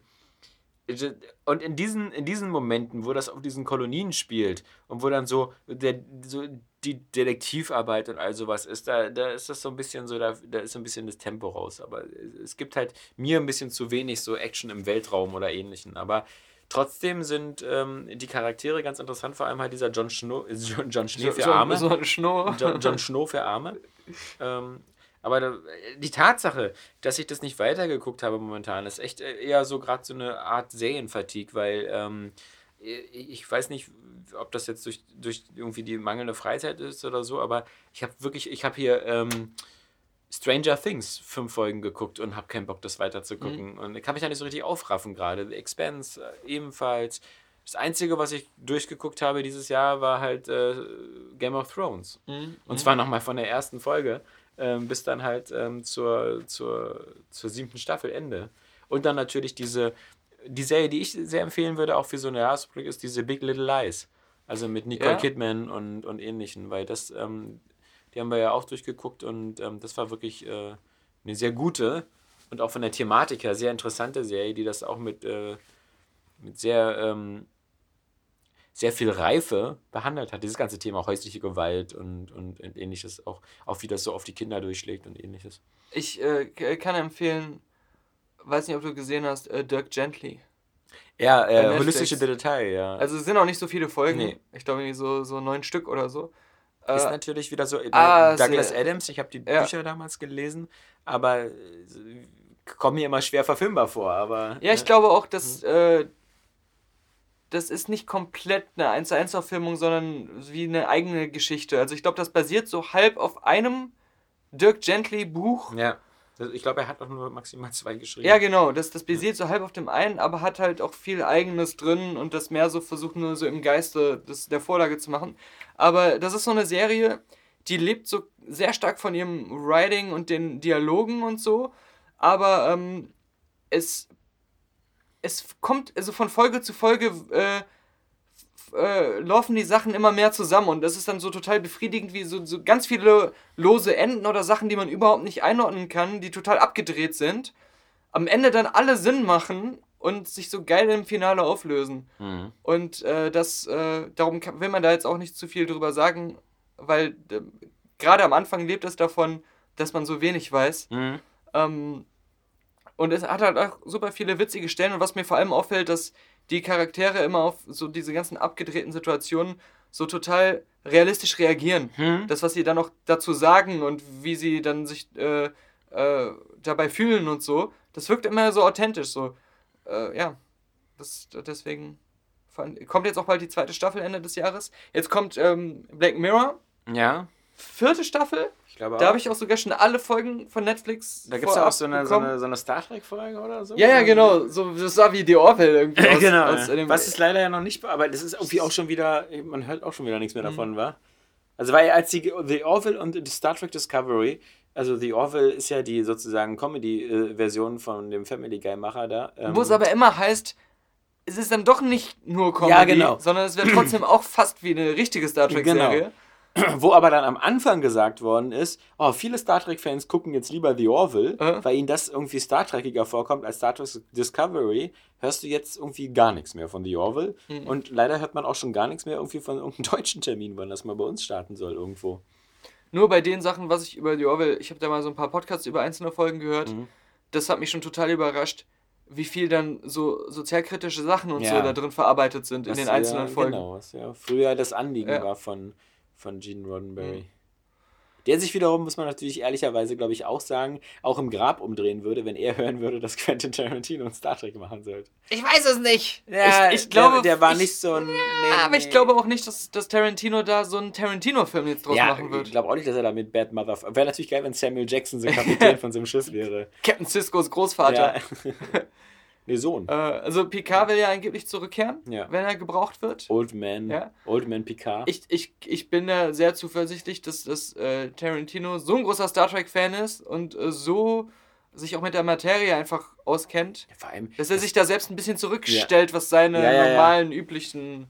Speaker 2: und in diesen, in diesen Momenten, wo das auf diesen Kolonien spielt und wo dann so, der, so die Detektivarbeit und all sowas ist, da, da ist das so ein bisschen so, da, da ist so ein bisschen das Tempo raus. Aber es gibt halt mir ein bisschen zu wenig so Action im Weltraum oder ähnlichen. Aber trotzdem sind ähm, die Charaktere ganz interessant, vor allem halt dieser John, Schno John, John Schnee für Arme. John, John Schnow für Arme. Ähm, aber da, die Tatsache, dass ich das nicht weitergeguckt habe momentan, ist echt äh, eher so gerade so eine Art Serienfatigue, weil ähm, ich weiß nicht, ob das jetzt durch, durch irgendwie die mangelnde Freizeit ist oder so, aber ich habe wirklich, ich habe hier ähm, Stranger Things fünf Folgen geguckt und habe keinen Bock, das weiterzugucken. Und ich kann mich da nicht so richtig aufraffen gerade. The Expanse äh, ebenfalls. Das Einzige, was ich durchgeguckt habe dieses Jahr, war halt äh, Game of Thrones.
Speaker 1: Mhm.
Speaker 2: Und zwar nochmal von der ersten Folge ähm, bis dann halt ähm, zur, zur, zur siebten Staffel Ende. Und dann natürlich diese, die Serie, die ich sehr empfehlen würde, auch für so eine Jahresrückblick, ist diese Big Little Lies. Also mit Nicole
Speaker 1: Ja.
Speaker 2: Kidman und, und ähnlichen, weil das, ähm, die haben wir ja auch durchgeguckt und ähm, das war wirklich äh, eine sehr gute und auch von der Thematik her sehr interessante Serie, die das auch mit, äh, mit sehr, ähm, sehr viel Reife behandelt hat. Dieses ganze Thema häusliche Gewalt und, und, und ähnliches, auch, auch wie das so auf die Kinder durchschlägt und ähnliches.
Speaker 1: Ich äh, kann empfehlen, weiß nicht, ob du gesehen hast, äh, Dirk Gently.
Speaker 2: Ja, äh, holistische Detail, ja.
Speaker 1: Also es sind auch nicht so viele Folgen.
Speaker 2: Nee.
Speaker 1: Ich glaube so, so neun Stück oder so.
Speaker 2: ist
Speaker 1: Äh,
Speaker 2: natürlich wieder so
Speaker 1: ah,
Speaker 2: Douglas
Speaker 1: sehr-
Speaker 2: Adams, ich habe die
Speaker 1: Ja.
Speaker 2: Bücher damals gelesen, aber äh, kommen mir immer schwer verfilmbar vor. Aber,
Speaker 1: ja, ich
Speaker 2: ne?
Speaker 1: glaube auch, dass äh, das ist nicht komplett eine 1 zu 1 Verfilmung, sondern wie eine eigene Geschichte. Also ich glaube, das basiert so halb auf einem Dirk Gently Buch.
Speaker 2: Ja. Ich glaube, er hat auch nur maximal zwei geschrieben.
Speaker 1: Ja, genau, das, das basiert so halb auf dem einen, aber hat halt auch viel Eigenes drin und das mehr so versucht nur so im Geiste des, der Vorlage zu machen. Aber das ist so eine Serie, die lebt so sehr stark von ihrem Writing und den Dialogen und so, aber ähm, es, es kommt also von Folge zu Folge äh, äh, laufen die Sachen immer mehr zusammen und das ist dann so total befriedigend, wie so, so ganz viele lose Enden oder Sachen, die man überhaupt nicht einordnen kann, die total abgedreht sind, am Ende dann alle Sinn machen und sich so geil im Finale auflösen.
Speaker 2: Mhm.
Speaker 1: Und äh, das, äh, darum kann, will man da jetzt auch nicht zu viel drüber sagen, weil gerade am Anfang lebt es davon, dass man so wenig weiß.
Speaker 2: Mhm.
Speaker 1: Ähm, und es hat halt auch super viele witzige Stellen. Und was mir vor allem auffällt, dass die Charaktere immer auf so diese ganzen abgedrehten Situationen so total realistisch reagieren.
Speaker 2: Hm?
Speaker 1: Das, was sie dann noch dazu sagen und wie sie dann sich äh, äh, dabei fühlen und so, das wirkt immer so authentisch. So, äh, ja, das, deswegen kommt jetzt auch bald die zweite Staffel Ende des Jahres. Jetzt kommt ähm, Black Mirror,
Speaker 2: Ja,
Speaker 1: vierte Staffel.
Speaker 2: ich glaube
Speaker 1: Da habe ich auch sogar schon alle Folgen von Netflix.
Speaker 2: Da gibt es ja auch so eine, so eine, so eine Star Trek-Folge oder so.
Speaker 1: Ja, ja, genau. So, das war wie die Orville irgendwie. Aus,
Speaker 2: genau.
Speaker 1: Aus
Speaker 2: ja. Was ist leider ja noch nicht, aber das ist irgendwie auch schon wieder, man hört auch schon wieder nichts mehr
Speaker 1: Mhm.
Speaker 2: davon, wa? Also weil als die The Orville und die Star Trek Discovery, also The Orville ist ja die sozusagen Comedy-Version von dem Family Guy-Macher da. ähm,
Speaker 1: Wo es aber immer heißt, es ist dann doch nicht nur Comedy,
Speaker 2: Ja, genau.
Speaker 1: sondern es wird trotzdem auch fast wie eine richtige Star Trek-Serie.
Speaker 2: Wo aber dann am Anfang gesagt worden ist, oh, viele Star Trek-Fans gucken jetzt lieber The Orville,
Speaker 1: Äh.
Speaker 2: weil ihnen das irgendwie Star Trekiger vorkommt als Star Trek Discovery, hörst du jetzt irgendwie gar nichts mehr von The Orville.
Speaker 1: Mhm.
Speaker 2: Und leider hört man auch schon gar nichts mehr irgendwie von irgendeinem deutschen Termin, wann das mal bei uns starten soll irgendwo.
Speaker 1: Nur bei den Sachen, was ich über die Orville, ich habe da mal so ein paar Podcasts über einzelne Folgen gehört,
Speaker 2: Mhm.
Speaker 1: das hat mich schon total überrascht, wie viel dann so sozialkritische Sachen und
Speaker 2: Ja.
Speaker 1: so da drin verarbeitet sind in
Speaker 2: Was
Speaker 1: den
Speaker 2: ja,
Speaker 1: einzelnen Folgen.
Speaker 2: Genau, was ja früher das Anliegen
Speaker 1: Ja.
Speaker 2: war von, von Gene Roddenberry.
Speaker 1: Mhm.
Speaker 2: Der sich wiederum, muss man natürlich ehrlicherweise, glaube ich, auch sagen, auch im Grab umdrehen würde, wenn er hören würde, dass Quentin Tarantino einen Star Trek machen sollte.
Speaker 1: Ich weiß es nicht.
Speaker 2: Ja,
Speaker 1: ich, ich glaube,
Speaker 2: der, der war
Speaker 1: ich,
Speaker 2: nicht so ein. Nee,
Speaker 1: aber ich
Speaker 2: nee.
Speaker 1: glaube auch nicht, dass, dass Tarantino da so einen Tarantino-Film jetzt draus
Speaker 2: ja,
Speaker 1: machen wird.
Speaker 2: ich glaube auch nicht, dass er da mit Bad Mother. Wäre natürlich geil, wenn Samuel Jackson so Kapitän von so einem Schiff wäre.
Speaker 1: Captain Ciscos Großvater.
Speaker 2: Ja. nee, Sohn.
Speaker 1: Äh, also Picard will ja angeblich zurückkehren,
Speaker 2: Ja.
Speaker 1: wenn er gebraucht wird.
Speaker 2: Old Man.
Speaker 1: Ja.
Speaker 2: Old Man Picard.
Speaker 1: Ich, ich, ich bin da sehr zuversichtlich, dass, dass äh, Tarantino so ein großer Star Trek-Fan ist und äh, so sich auch mit der Materie einfach auskennt,
Speaker 2: Vor allem.
Speaker 1: dass er sich da selbst ein bisschen zurückstellt, was seine
Speaker 2: Ja, ja, ja.
Speaker 1: normalen, üblichen.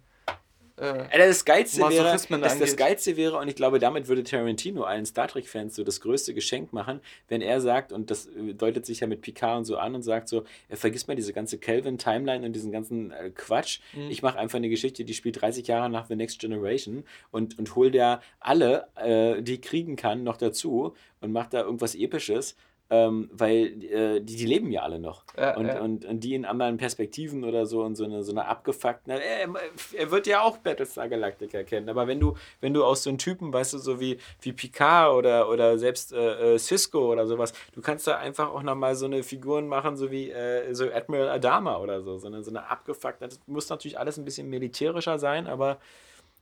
Speaker 1: Äh,
Speaker 2: das Geilste wäre, das, das. Geilste wäre, und ich glaube, damit würde Tarantino allen Star Trek-Fans so das größte Geschenk machen, wenn er sagt, und das äh, deutet sich ja mit Picard und so an und sagt so, er vergisst mal diese ganze Kelvin-Timeline und diesen ganzen äh, Quatsch.
Speaker 1: Mhm.
Speaker 2: Ich mache einfach eine Geschichte, die spielt 30 Jahre nach The Next Generation und, und hol der alle, äh, die kriegen kann, noch dazu und macht da irgendwas Episches. Ähm, weil äh, die, die leben ja alle noch.
Speaker 1: Ja,
Speaker 2: und,
Speaker 1: ja.
Speaker 2: Und, und die in anderen Perspektiven oder so und so eine, so eine abgefuckten. Er, er wird ja auch Battlestar Galactica kennen, aber wenn du, wenn du aus so einem Typen, weißt du, so wie, wie Picard oder, oder selbst äh, äh, Cisco oder sowas, du kannst da einfach auch nochmal so eine Figuren machen, so wie äh, so Admiral Adama oder so, so eine, so eine abgefuckte. Das muss natürlich alles ein bisschen militärischer sein, aber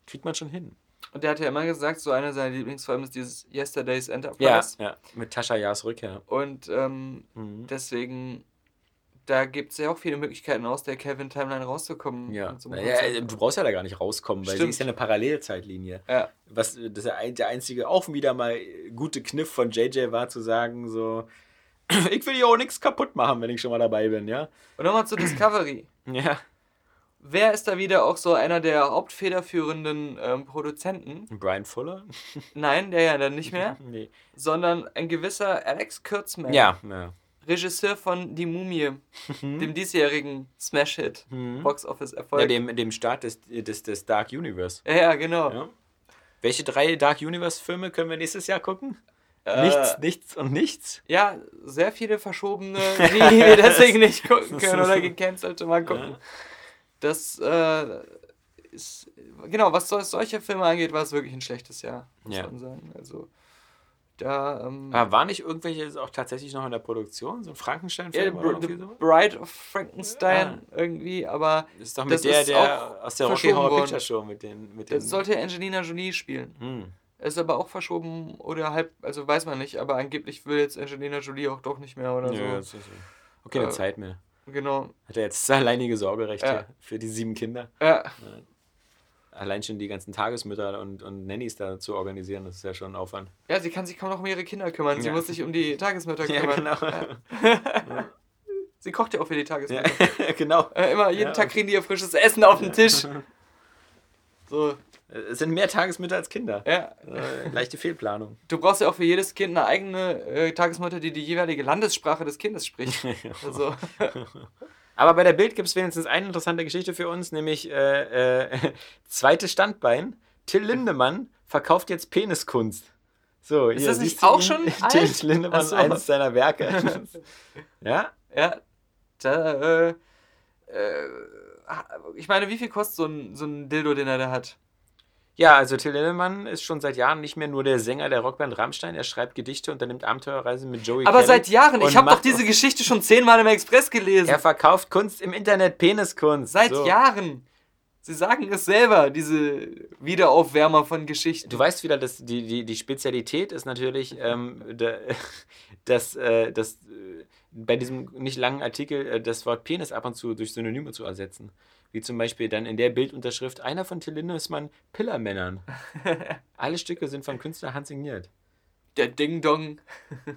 Speaker 2: kriegt man schon hin.
Speaker 1: Und der hat ja immer gesagt, so einer seiner Lieblingsfilme ist dieses Yesterday's
Speaker 2: Ja,
Speaker 1: Enterprise.
Speaker 2: ja. Mit Tascha Yars Rückkehr.
Speaker 1: Und ähm,
Speaker 2: Mhm.
Speaker 1: deswegen, da gibt es ja auch viele Möglichkeiten, aus der Kevin-Timeline rauszukommen.
Speaker 2: Ja.
Speaker 1: So
Speaker 2: ja, ja, du brauchst ja da gar nicht rauskommen, weil sie
Speaker 1: Stimmt.
Speaker 2: ist ja eine Parallelzeitlinie.
Speaker 1: ja.
Speaker 2: was das ist ja ein- der einzige auch wieder mal gute Kniff von JJ war zu sagen so ich will hier auch nichts kaputt machen, wenn ich schon mal dabei bin, ja.
Speaker 1: Und nochmal zu Discovery.
Speaker 2: Ja.
Speaker 1: Wer ist da wieder auch so einer der hauptfederführenden ähm, Produzenten?
Speaker 2: Brian Fuller?
Speaker 1: Nein, der ja dann nicht mehr,
Speaker 2: nee.
Speaker 1: sondern ein gewisser Alex Kurtzman,
Speaker 2: Ja, ja.
Speaker 1: Regisseur von Die Mumie, dem diesjährigen Smash-Hit,
Speaker 2: Mhm.
Speaker 1: Box-Office-Erfolg.
Speaker 2: ja dem, dem Start des, des, des Dark Universe.
Speaker 1: ja, ja, genau.
Speaker 2: Ja. Welche drei Dark Universe Filme können wir nächstes Jahr gucken?
Speaker 1: Äh,
Speaker 2: nichts, nichts und nichts.
Speaker 1: Ja, sehr viele verschobene, die wir deswegen nicht gucken können oder gecancelte mal gucken.
Speaker 2: Ja.
Speaker 1: Das äh, ist, genau, was so- solche Filme angeht, war es wirklich ein schlechtes Jahr, muss
Speaker 2: Ja.
Speaker 1: man sagen. Also, Da, ähm,
Speaker 2: Aber war nicht irgendwelche auch tatsächlich noch in der Produktion? So ein
Speaker 1: ja,
Speaker 2: Frankenstein-Film?
Speaker 1: Br-
Speaker 2: oder
Speaker 1: The
Speaker 2: so?
Speaker 1: Bride of Frankenstein irgendwie, aber
Speaker 2: Das ist doch mit der, der
Speaker 1: auch
Speaker 2: aus der Rocky Horror
Speaker 1: worden.
Speaker 2: Picture Show mit den. Mit den
Speaker 1: das sollte ja Angelina Jolie spielen.
Speaker 2: Hm.
Speaker 1: Ist aber auch verschoben oder halb, also weiß man nicht, aber angeblich will jetzt Angelina Jolie auch doch nicht mehr oder
Speaker 2: Ja,
Speaker 1: so.
Speaker 2: ist, okay, eine
Speaker 1: Äh,
Speaker 2: Zeit mehr.
Speaker 1: Genau.
Speaker 2: Hat er jetzt alleinige Sorgerechte
Speaker 1: Ja.
Speaker 2: für die sieben Kinder?
Speaker 1: Ja,
Speaker 2: Allein schon die ganzen Tagesmütter und, und Nannies da zu organisieren, das ist ja schon ein Aufwand.
Speaker 1: ja, sie kann sich kaum noch um ihre Kinder kümmern. Sie
Speaker 2: Ja.
Speaker 1: muss sich um die Tagesmütter
Speaker 2: Ja,
Speaker 1: kümmern.
Speaker 2: genau.
Speaker 1: Ja. Sie kocht ja auch für die Tagesmütter.
Speaker 2: genau.
Speaker 1: Äh, immer, jeden. Tag kriegen die ihr frisches Essen auf den Tisch. So,
Speaker 2: Es sind mehr Tagesmütter als Kinder.
Speaker 1: ja.
Speaker 2: Äh, leichte Fehlplanung.
Speaker 1: Du brauchst ja auch für jedes Kind eine eigene äh, Tagesmutter, die die jeweilige Landessprache des Kindes spricht. Also,
Speaker 2: Aber bei der Bild gibt es wenigstens eine interessante Geschichte für uns, nämlich äh, äh, zweites Standbein. Till Lindemann verkauft jetzt Peniskunst. So,
Speaker 1: Ist das nicht auch
Speaker 2: ihn?
Speaker 1: schon
Speaker 2: Till
Speaker 1: alt?
Speaker 2: Lindemann,
Speaker 1: so.
Speaker 2: eines seiner Werke. ja?
Speaker 1: ja, da, äh, äh, ich meine, wie viel kostet so ein, so ein Dildo, den er da hat?
Speaker 2: Ja, also Till Lindemann ist schon seit Jahren nicht mehr nur der Sänger der Rockband Rammstein. Er schreibt Gedichte, unternimmt Abenteuerreisen mit Joey
Speaker 1: Aber
Speaker 2: Kelly
Speaker 1: seit Jahren,
Speaker 2: und
Speaker 1: ich habe doch diese Geschichte schon zehnmal im Express gelesen.
Speaker 2: Er verkauft Kunst im Internet, Peniskunst.
Speaker 1: Seit
Speaker 2: so.
Speaker 1: Jahren. Sie sagen es selber, diese Wiederaufwärmer von Geschichten.
Speaker 2: Du weißt wieder, dass die, die, die Spezialität ist natürlich, ähm, da, dass, äh, dass äh, bei diesem nicht langen Artikel äh, das Wort Penis ab und zu durch Synonyme zu ersetzen. Wie zum Beispiel dann in der Bildunterschrift einer von Till Lindemann Pillermännern. Alle Stücke sind von Künstler handsigniert.
Speaker 1: Der Ding-Dong.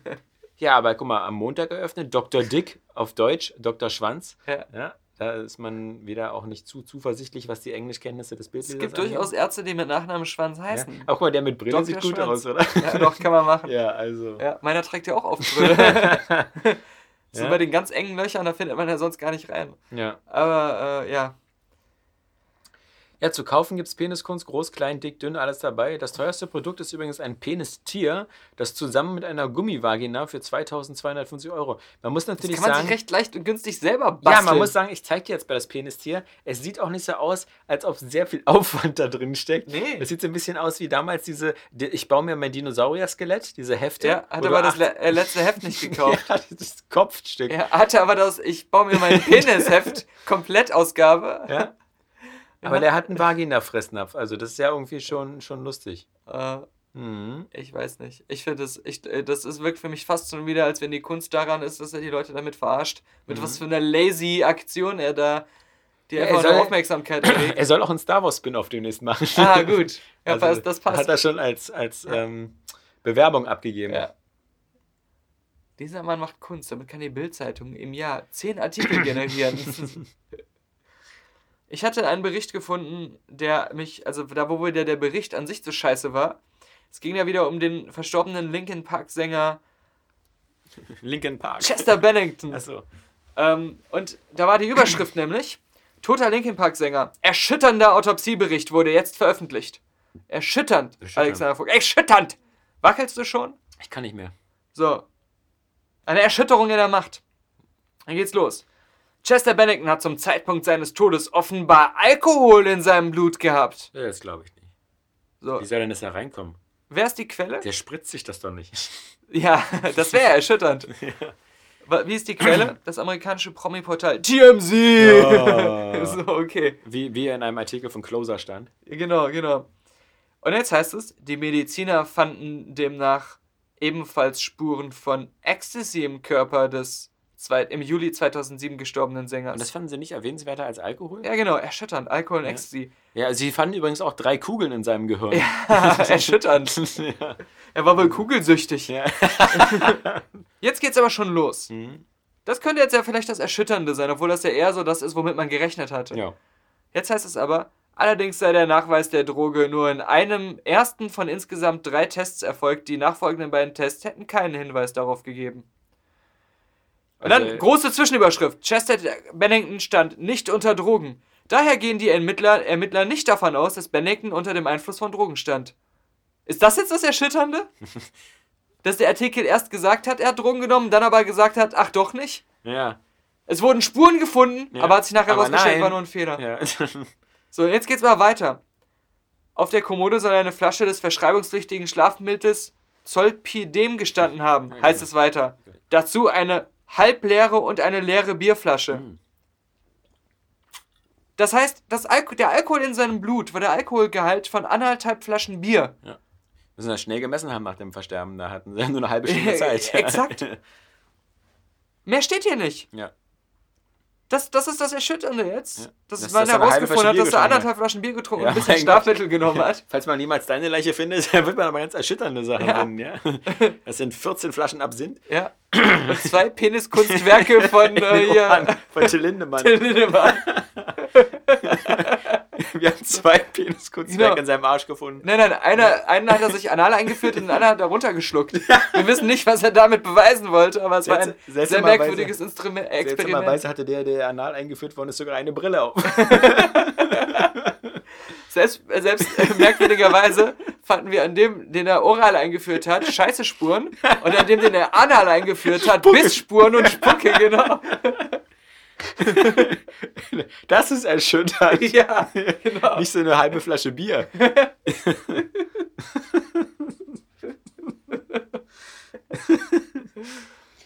Speaker 2: Ja, aber guck mal, am Montag eröffnet Dr. Dick auf Deutsch, Dr. Schwanz.
Speaker 1: Ja.
Speaker 2: Ja, da ist man wieder auch nicht zu zuversichtlich, was die Englischkenntnisse des
Speaker 1: Es
Speaker 2: Bildlesers
Speaker 1: gibt durchaus Ärzte, die mit Nachnamen Schwanz
Speaker 2: Ja.
Speaker 1: heißen.
Speaker 2: Auch guck mal, der mit Brille
Speaker 1: Dr.
Speaker 2: sieht gut
Speaker 1: Schwanz.
Speaker 2: aus, oder?
Speaker 1: Ja, doch, kann man machen.
Speaker 2: Ja, also.
Speaker 1: Ja, meiner trägt ja auch Aufbrille. So
Speaker 2: Ja.
Speaker 1: bei den ganz engen Löchern, da findet man ja sonst gar nicht rein.
Speaker 2: Ja.
Speaker 1: Aber äh, ja,
Speaker 2: Ja, zu kaufen gibt es Peniskunst, groß, klein, dick, dünn, alles dabei. Das teuerste Produkt ist übrigens ein Penistier, das zusammen mit einer Gummivagina für 2250 Euro. Man muss
Speaker 1: das
Speaker 2: natürlich
Speaker 1: kann man
Speaker 2: sagen.
Speaker 1: sich recht leicht und günstig selber basteln.
Speaker 2: ja, man muss sagen, ich zeige dir jetzt bei das Penistier. Es sieht auch nicht so aus, als ob sehr viel Aufwand da drin steckt.
Speaker 1: Nee.
Speaker 2: Es sieht so ein bisschen aus wie damals diese, die- ich baue mir mein Dinosaurier-Skelett, diese Hefte.
Speaker 1: Ja, hat aber das le äh, letzte Heft nicht gekauft.
Speaker 2: ja, das Kopfstück.
Speaker 1: Er hatte aber das, ich baue mir mein Penisheft, Komplettausgabe.
Speaker 2: Ja. Aber der hat einen Vagina-Fressnapf, also das ist ja irgendwie schon, schon lustig.
Speaker 1: Äh,
Speaker 2: Mhm.
Speaker 1: ich weiß nicht. Ich finde das, ich, äh, das ist, wirkt für mich fast schon wieder, als wenn die Kunst daran ist, dass er die Leute damit verarscht. Mit was für einer lazy Aktion er da die
Speaker 2: Ja, er
Speaker 1: einfach
Speaker 2: soll-
Speaker 1: Aufmerksamkeit erregt.
Speaker 2: Er soll auch einen Star Wars Spin-off demnächst machen.
Speaker 1: ah, gut. Ja,
Speaker 2: Also,
Speaker 1: das passt.
Speaker 2: Hat er schon als, als ähm, Bewerbung abgegeben.
Speaker 1: Ja. Dieser Mann macht Kunst, damit kann die Bildzeitung im Jahr zehn Artikel generieren. ich hatte einen Bericht gefunden, der mich, also da wo wieder der Bericht an sich so scheiße war. Es ging ja wieder um den verstorbenen Linkin Park Sänger
Speaker 2: Linkin Park.
Speaker 1: Chester Bennington.
Speaker 2: Achso.
Speaker 1: Ähm, und da war die Überschrift nämlich: Toter Linkin Park Sänger. Erschütternder Autopsiebericht wurde jetzt veröffentlicht. Erschütternd,
Speaker 2: Erschütternd.
Speaker 1: Alexander Vogt. Erschütternd! Wackelst du schon?
Speaker 2: Ich kann nicht mehr.
Speaker 1: So. Eine Erschütterung in der Macht. Dann geht's los. Chester Bennington hat zum Zeitpunkt seines Todes offenbar Alkohol in seinem Blut gehabt.
Speaker 2: Ja, das glaube ich nicht.
Speaker 1: So.
Speaker 2: Wie soll denn das da reinkommen?
Speaker 1: Wer ist die Quelle?
Speaker 2: Der spritzt sich das doch nicht.
Speaker 1: Ja, das wäre erschütternd. Wa- Wie ist die Quelle? Das amerikanische Promi-Portal TMZ.
Speaker 2: Oh.
Speaker 1: so, okay.
Speaker 2: Wie, wie in einem Artikel von Closer stand.
Speaker 1: Genau, genau. Und jetzt heißt es, die Mediziner fanden demnach ebenfalls Spuren von Ecstasy im Körper des zweit, im Juli 2007 gestorbenen Sängers.
Speaker 2: Und das fanden sie nicht erwähnenswerter als Alkohol?
Speaker 1: ja, genau, erschütternd. Alkohol und
Speaker 2: Ja.
Speaker 1: Ecstasy.
Speaker 2: Ja, sie fanden übrigens auch drei Kugeln in seinem Gehirn.
Speaker 1: erschütternd.
Speaker 2: ja.
Speaker 1: Er war wohl kugelsüchtig.
Speaker 2: ja.
Speaker 1: Jetzt geht's aber schon los.
Speaker 2: Mhm.
Speaker 1: Das könnte jetzt ja vielleicht das Erschütternde sein, obwohl das ja eher so das ist, womit man gerechnet hatte.
Speaker 2: ja.
Speaker 1: Jetzt heißt es aber, allerdings sei der Nachweis der Droge nur in einem ersten von insgesamt drei Tests erfolgt. Die nachfolgenden beiden Tests hätten keinen Hinweis darauf gegeben. Und dann
Speaker 2: Also-
Speaker 1: große Zwischenüberschrift. Chester Bennington stand nicht unter Drogen. Daher gehen die Ermittler, Ermittler nicht davon aus, dass Bennington unter dem Einfluss von Drogen stand. Ist das jetzt das Erschütternde? dass der Artikel erst gesagt hat, er hat Drogen genommen, dann aber gesagt hat, ach doch nicht?
Speaker 2: Ja.
Speaker 1: Es wurden Spuren gefunden,
Speaker 2: Ja.
Speaker 1: aber hat sich nachher
Speaker 2: Aber nein.
Speaker 1: war nur ein Fehler.
Speaker 2: ja.
Speaker 1: So, jetzt geht's mal weiter. Auf der Kommode soll eine Flasche des verschreibungspflichtigen Schlafmittels Zolpidem gestanden haben, heißt es weiter. Dazu eine halbleere und eine leere Bierflasche.
Speaker 2: Hm.
Speaker 1: Das heißt, das Alko der Alkohol in seinem Blut war der Alkoholgehalt von anderthalb Flaschen Bier.
Speaker 2: Müssen das schnell gemessen haben nach dem Versterben. Da hatten sie nur eine halbe Stunde Zeit.
Speaker 1: Exakt. Mehr steht hier nicht.
Speaker 2: Ja.
Speaker 1: Das, das ist das Erschütternde jetzt,
Speaker 2: Ja.
Speaker 1: dass
Speaker 2: Dass-
Speaker 1: man
Speaker 2: er
Speaker 1: herausgefunden hat, dass er anderthalb Flaschen Bier getrunken und
Speaker 2: Ja,
Speaker 1: ein bisschen. Schlafmittel genommen hat.
Speaker 2: Falls man niemals deine Leiche findet, dann wird man aber ganz erschütternde Sachen
Speaker 1: Ja.
Speaker 2: finden. Ja? Das sind 14 Flaschen Absinth.
Speaker 1: Ja. Und zwei Peniskunstwerke von äh,
Speaker 2: Johann von Till Lindemann.
Speaker 1: Till Lindemann.
Speaker 2: Wir haben zwei Peniskunstwerke
Speaker 1: Genau.
Speaker 2: in seinem Arsch gefunden.
Speaker 1: Nein, nein, einer, einen hat er sich anal eingeführt und den anderen hat er runtergeschluckt. Wir wissen nicht, was er damit beweisen wollte, aber es war ein sehr merkwürdiges Instrument, Experiment.
Speaker 2: Seltsamerweise hatte der, der anal eingeführt worden ist, sogar eine Brille auf.
Speaker 1: Selbst, äh, selbst äh, merkwürdigerweise fanden wir an dem, den er oral eingeführt hat, scheiße Spuren und an dem, den er anal eingeführt hat, Bissspuren und Spucke, genau.
Speaker 2: Das ist erschütternd.
Speaker 1: Ja, genau.
Speaker 2: Nicht so eine halbe Flasche Bier.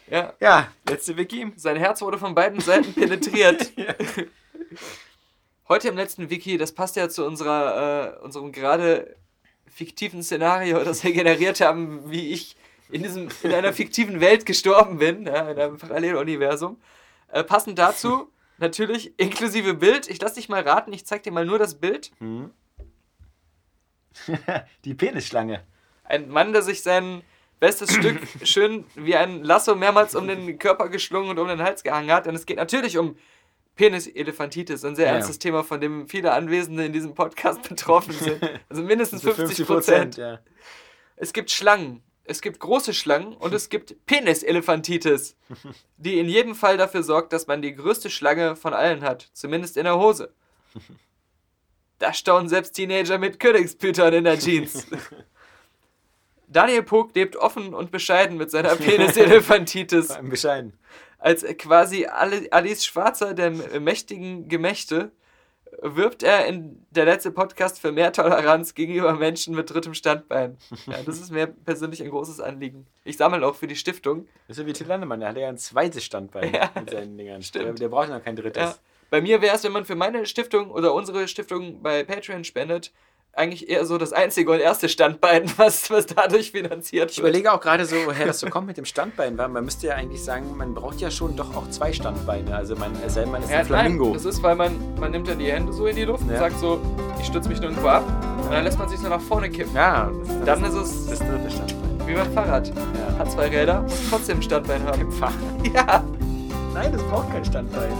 Speaker 1: Ja,
Speaker 2: Ja, letzte Wiki.
Speaker 1: sein Herz wurde von beiden Seiten penetriert. Heute im letzten Wiki, das passt ja zu unserer, äh, unserem gerade fiktiven Szenario, das wir generiert haben, wie ich in, diesem, in einer fiktiven Welt gestorben bin, ja, in einem Paralleluniversum. Äh, passend dazu natürlich inklusive Bild. Ich lass dich mal raten, ich zeig dir mal nur das Bild.
Speaker 2: Die Penisschlange.
Speaker 1: Ein Mann, der sich sein bestes Stück schön wie ein Lasso mehrmals um den Körper geschlungen und um den Hals gehangen hat. Und es geht natürlich um Penis-Elephantitis, ein sehr
Speaker 2: Ja, ja.
Speaker 1: ernstes Thema, von dem viele Anwesende in diesem Podcast betroffen sind. Also mindestens
Speaker 2: So
Speaker 1: 50 Prozent.
Speaker 2: ja.
Speaker 1: Es gibt Schlangen. Es gibt große Schlangen und es gibt Penis-Elephantitis, die in jedem Fall dafür sorgt, dass man die größte Schlange von allen hat. Zumindest in der Hose. Da staunen selbst Teenager mit Königspython in der Jeans. Daniel Pog lebt offen und bescheiden mit seiner
Speaker 2: allem bescheiden.
Speaker 1: Als quasi Ali- Alice Schwarzer der mächtigen Gemächte wirbt er in der letzte Podcast für mehr Toleranz gegenüber Menschen mit drittem Standbein. Ja, das ist mir persönlich ein großes Anliegen. Ich sammle auch für die Stiftung.
Speaker 2: Das ist ja wie Till Landemann, der hat ja ein zweites Standbein
Speaker 1: Ja,
Speaker 2: mit seinen Dingern.
Speaker 1: stimmt.
Speaker 2: Der, der braucht noch kein drittes.
Speaker 1: Ja. Bei mir wäre es, wenn man für meine Stiftung oder unsere Stiftung bei Patreon spendet, eigentlich eher so das einzige und erste Standbein, was, was dadurch finanziert
Speaker 2: Ich
Speaker 1: wird.
Speaker 2: überlege auch gerade so, woher das so kommt mit dem Standbein, weil man müsste ja eigentlich sagen, man braucht ja schon doch auch zwei Standbeine. Also man, es sei man ist
Speaker 1: Ja,
Speaker 2: ein Flamingo.
Speaker 1: Nein, das ist, weil man, man nimmt dann die Hände so in die Luft und
Speaker 2: Ja.
Speaker 1: sagt so, ich stütze mich nirgendwo ab. Und dann lässt man sich so nach vorne kippen.
Speaker 2: ja, das, das,
Speaker 1: Dann ist es
Speaker 2: das dritte Standbein.
Speaker 1: wie beim Fahrrad.
Speaker 2: Ja.
Speaker 1: Hat zwei Räder, muss trotzdem ein Standbein haben.
Speaker 2: Im Fahrrad.
Speaker 1: Ja,
Speaker 2: Nein, das braucht kein Standbein.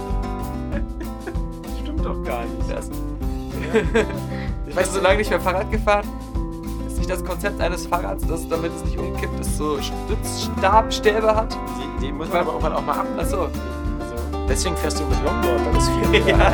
Speaker 2: Stimmt doch gar nicht.
Speaker 1: das. Weißt du, so lange nicht mehr Fahrrad gefahren? Ist nicht das Konzept eines Fahrrads, dass damit es nicht umkippt, es so Stützstabstäbe hat?
Speaker 2: Die, die muss man aber irgendwann auch mal ab.
Speaker 1: Achso.
Speaker 2: Also, deswegen fährst du mit Longboard, weil das viel
Speaker 1: Ja.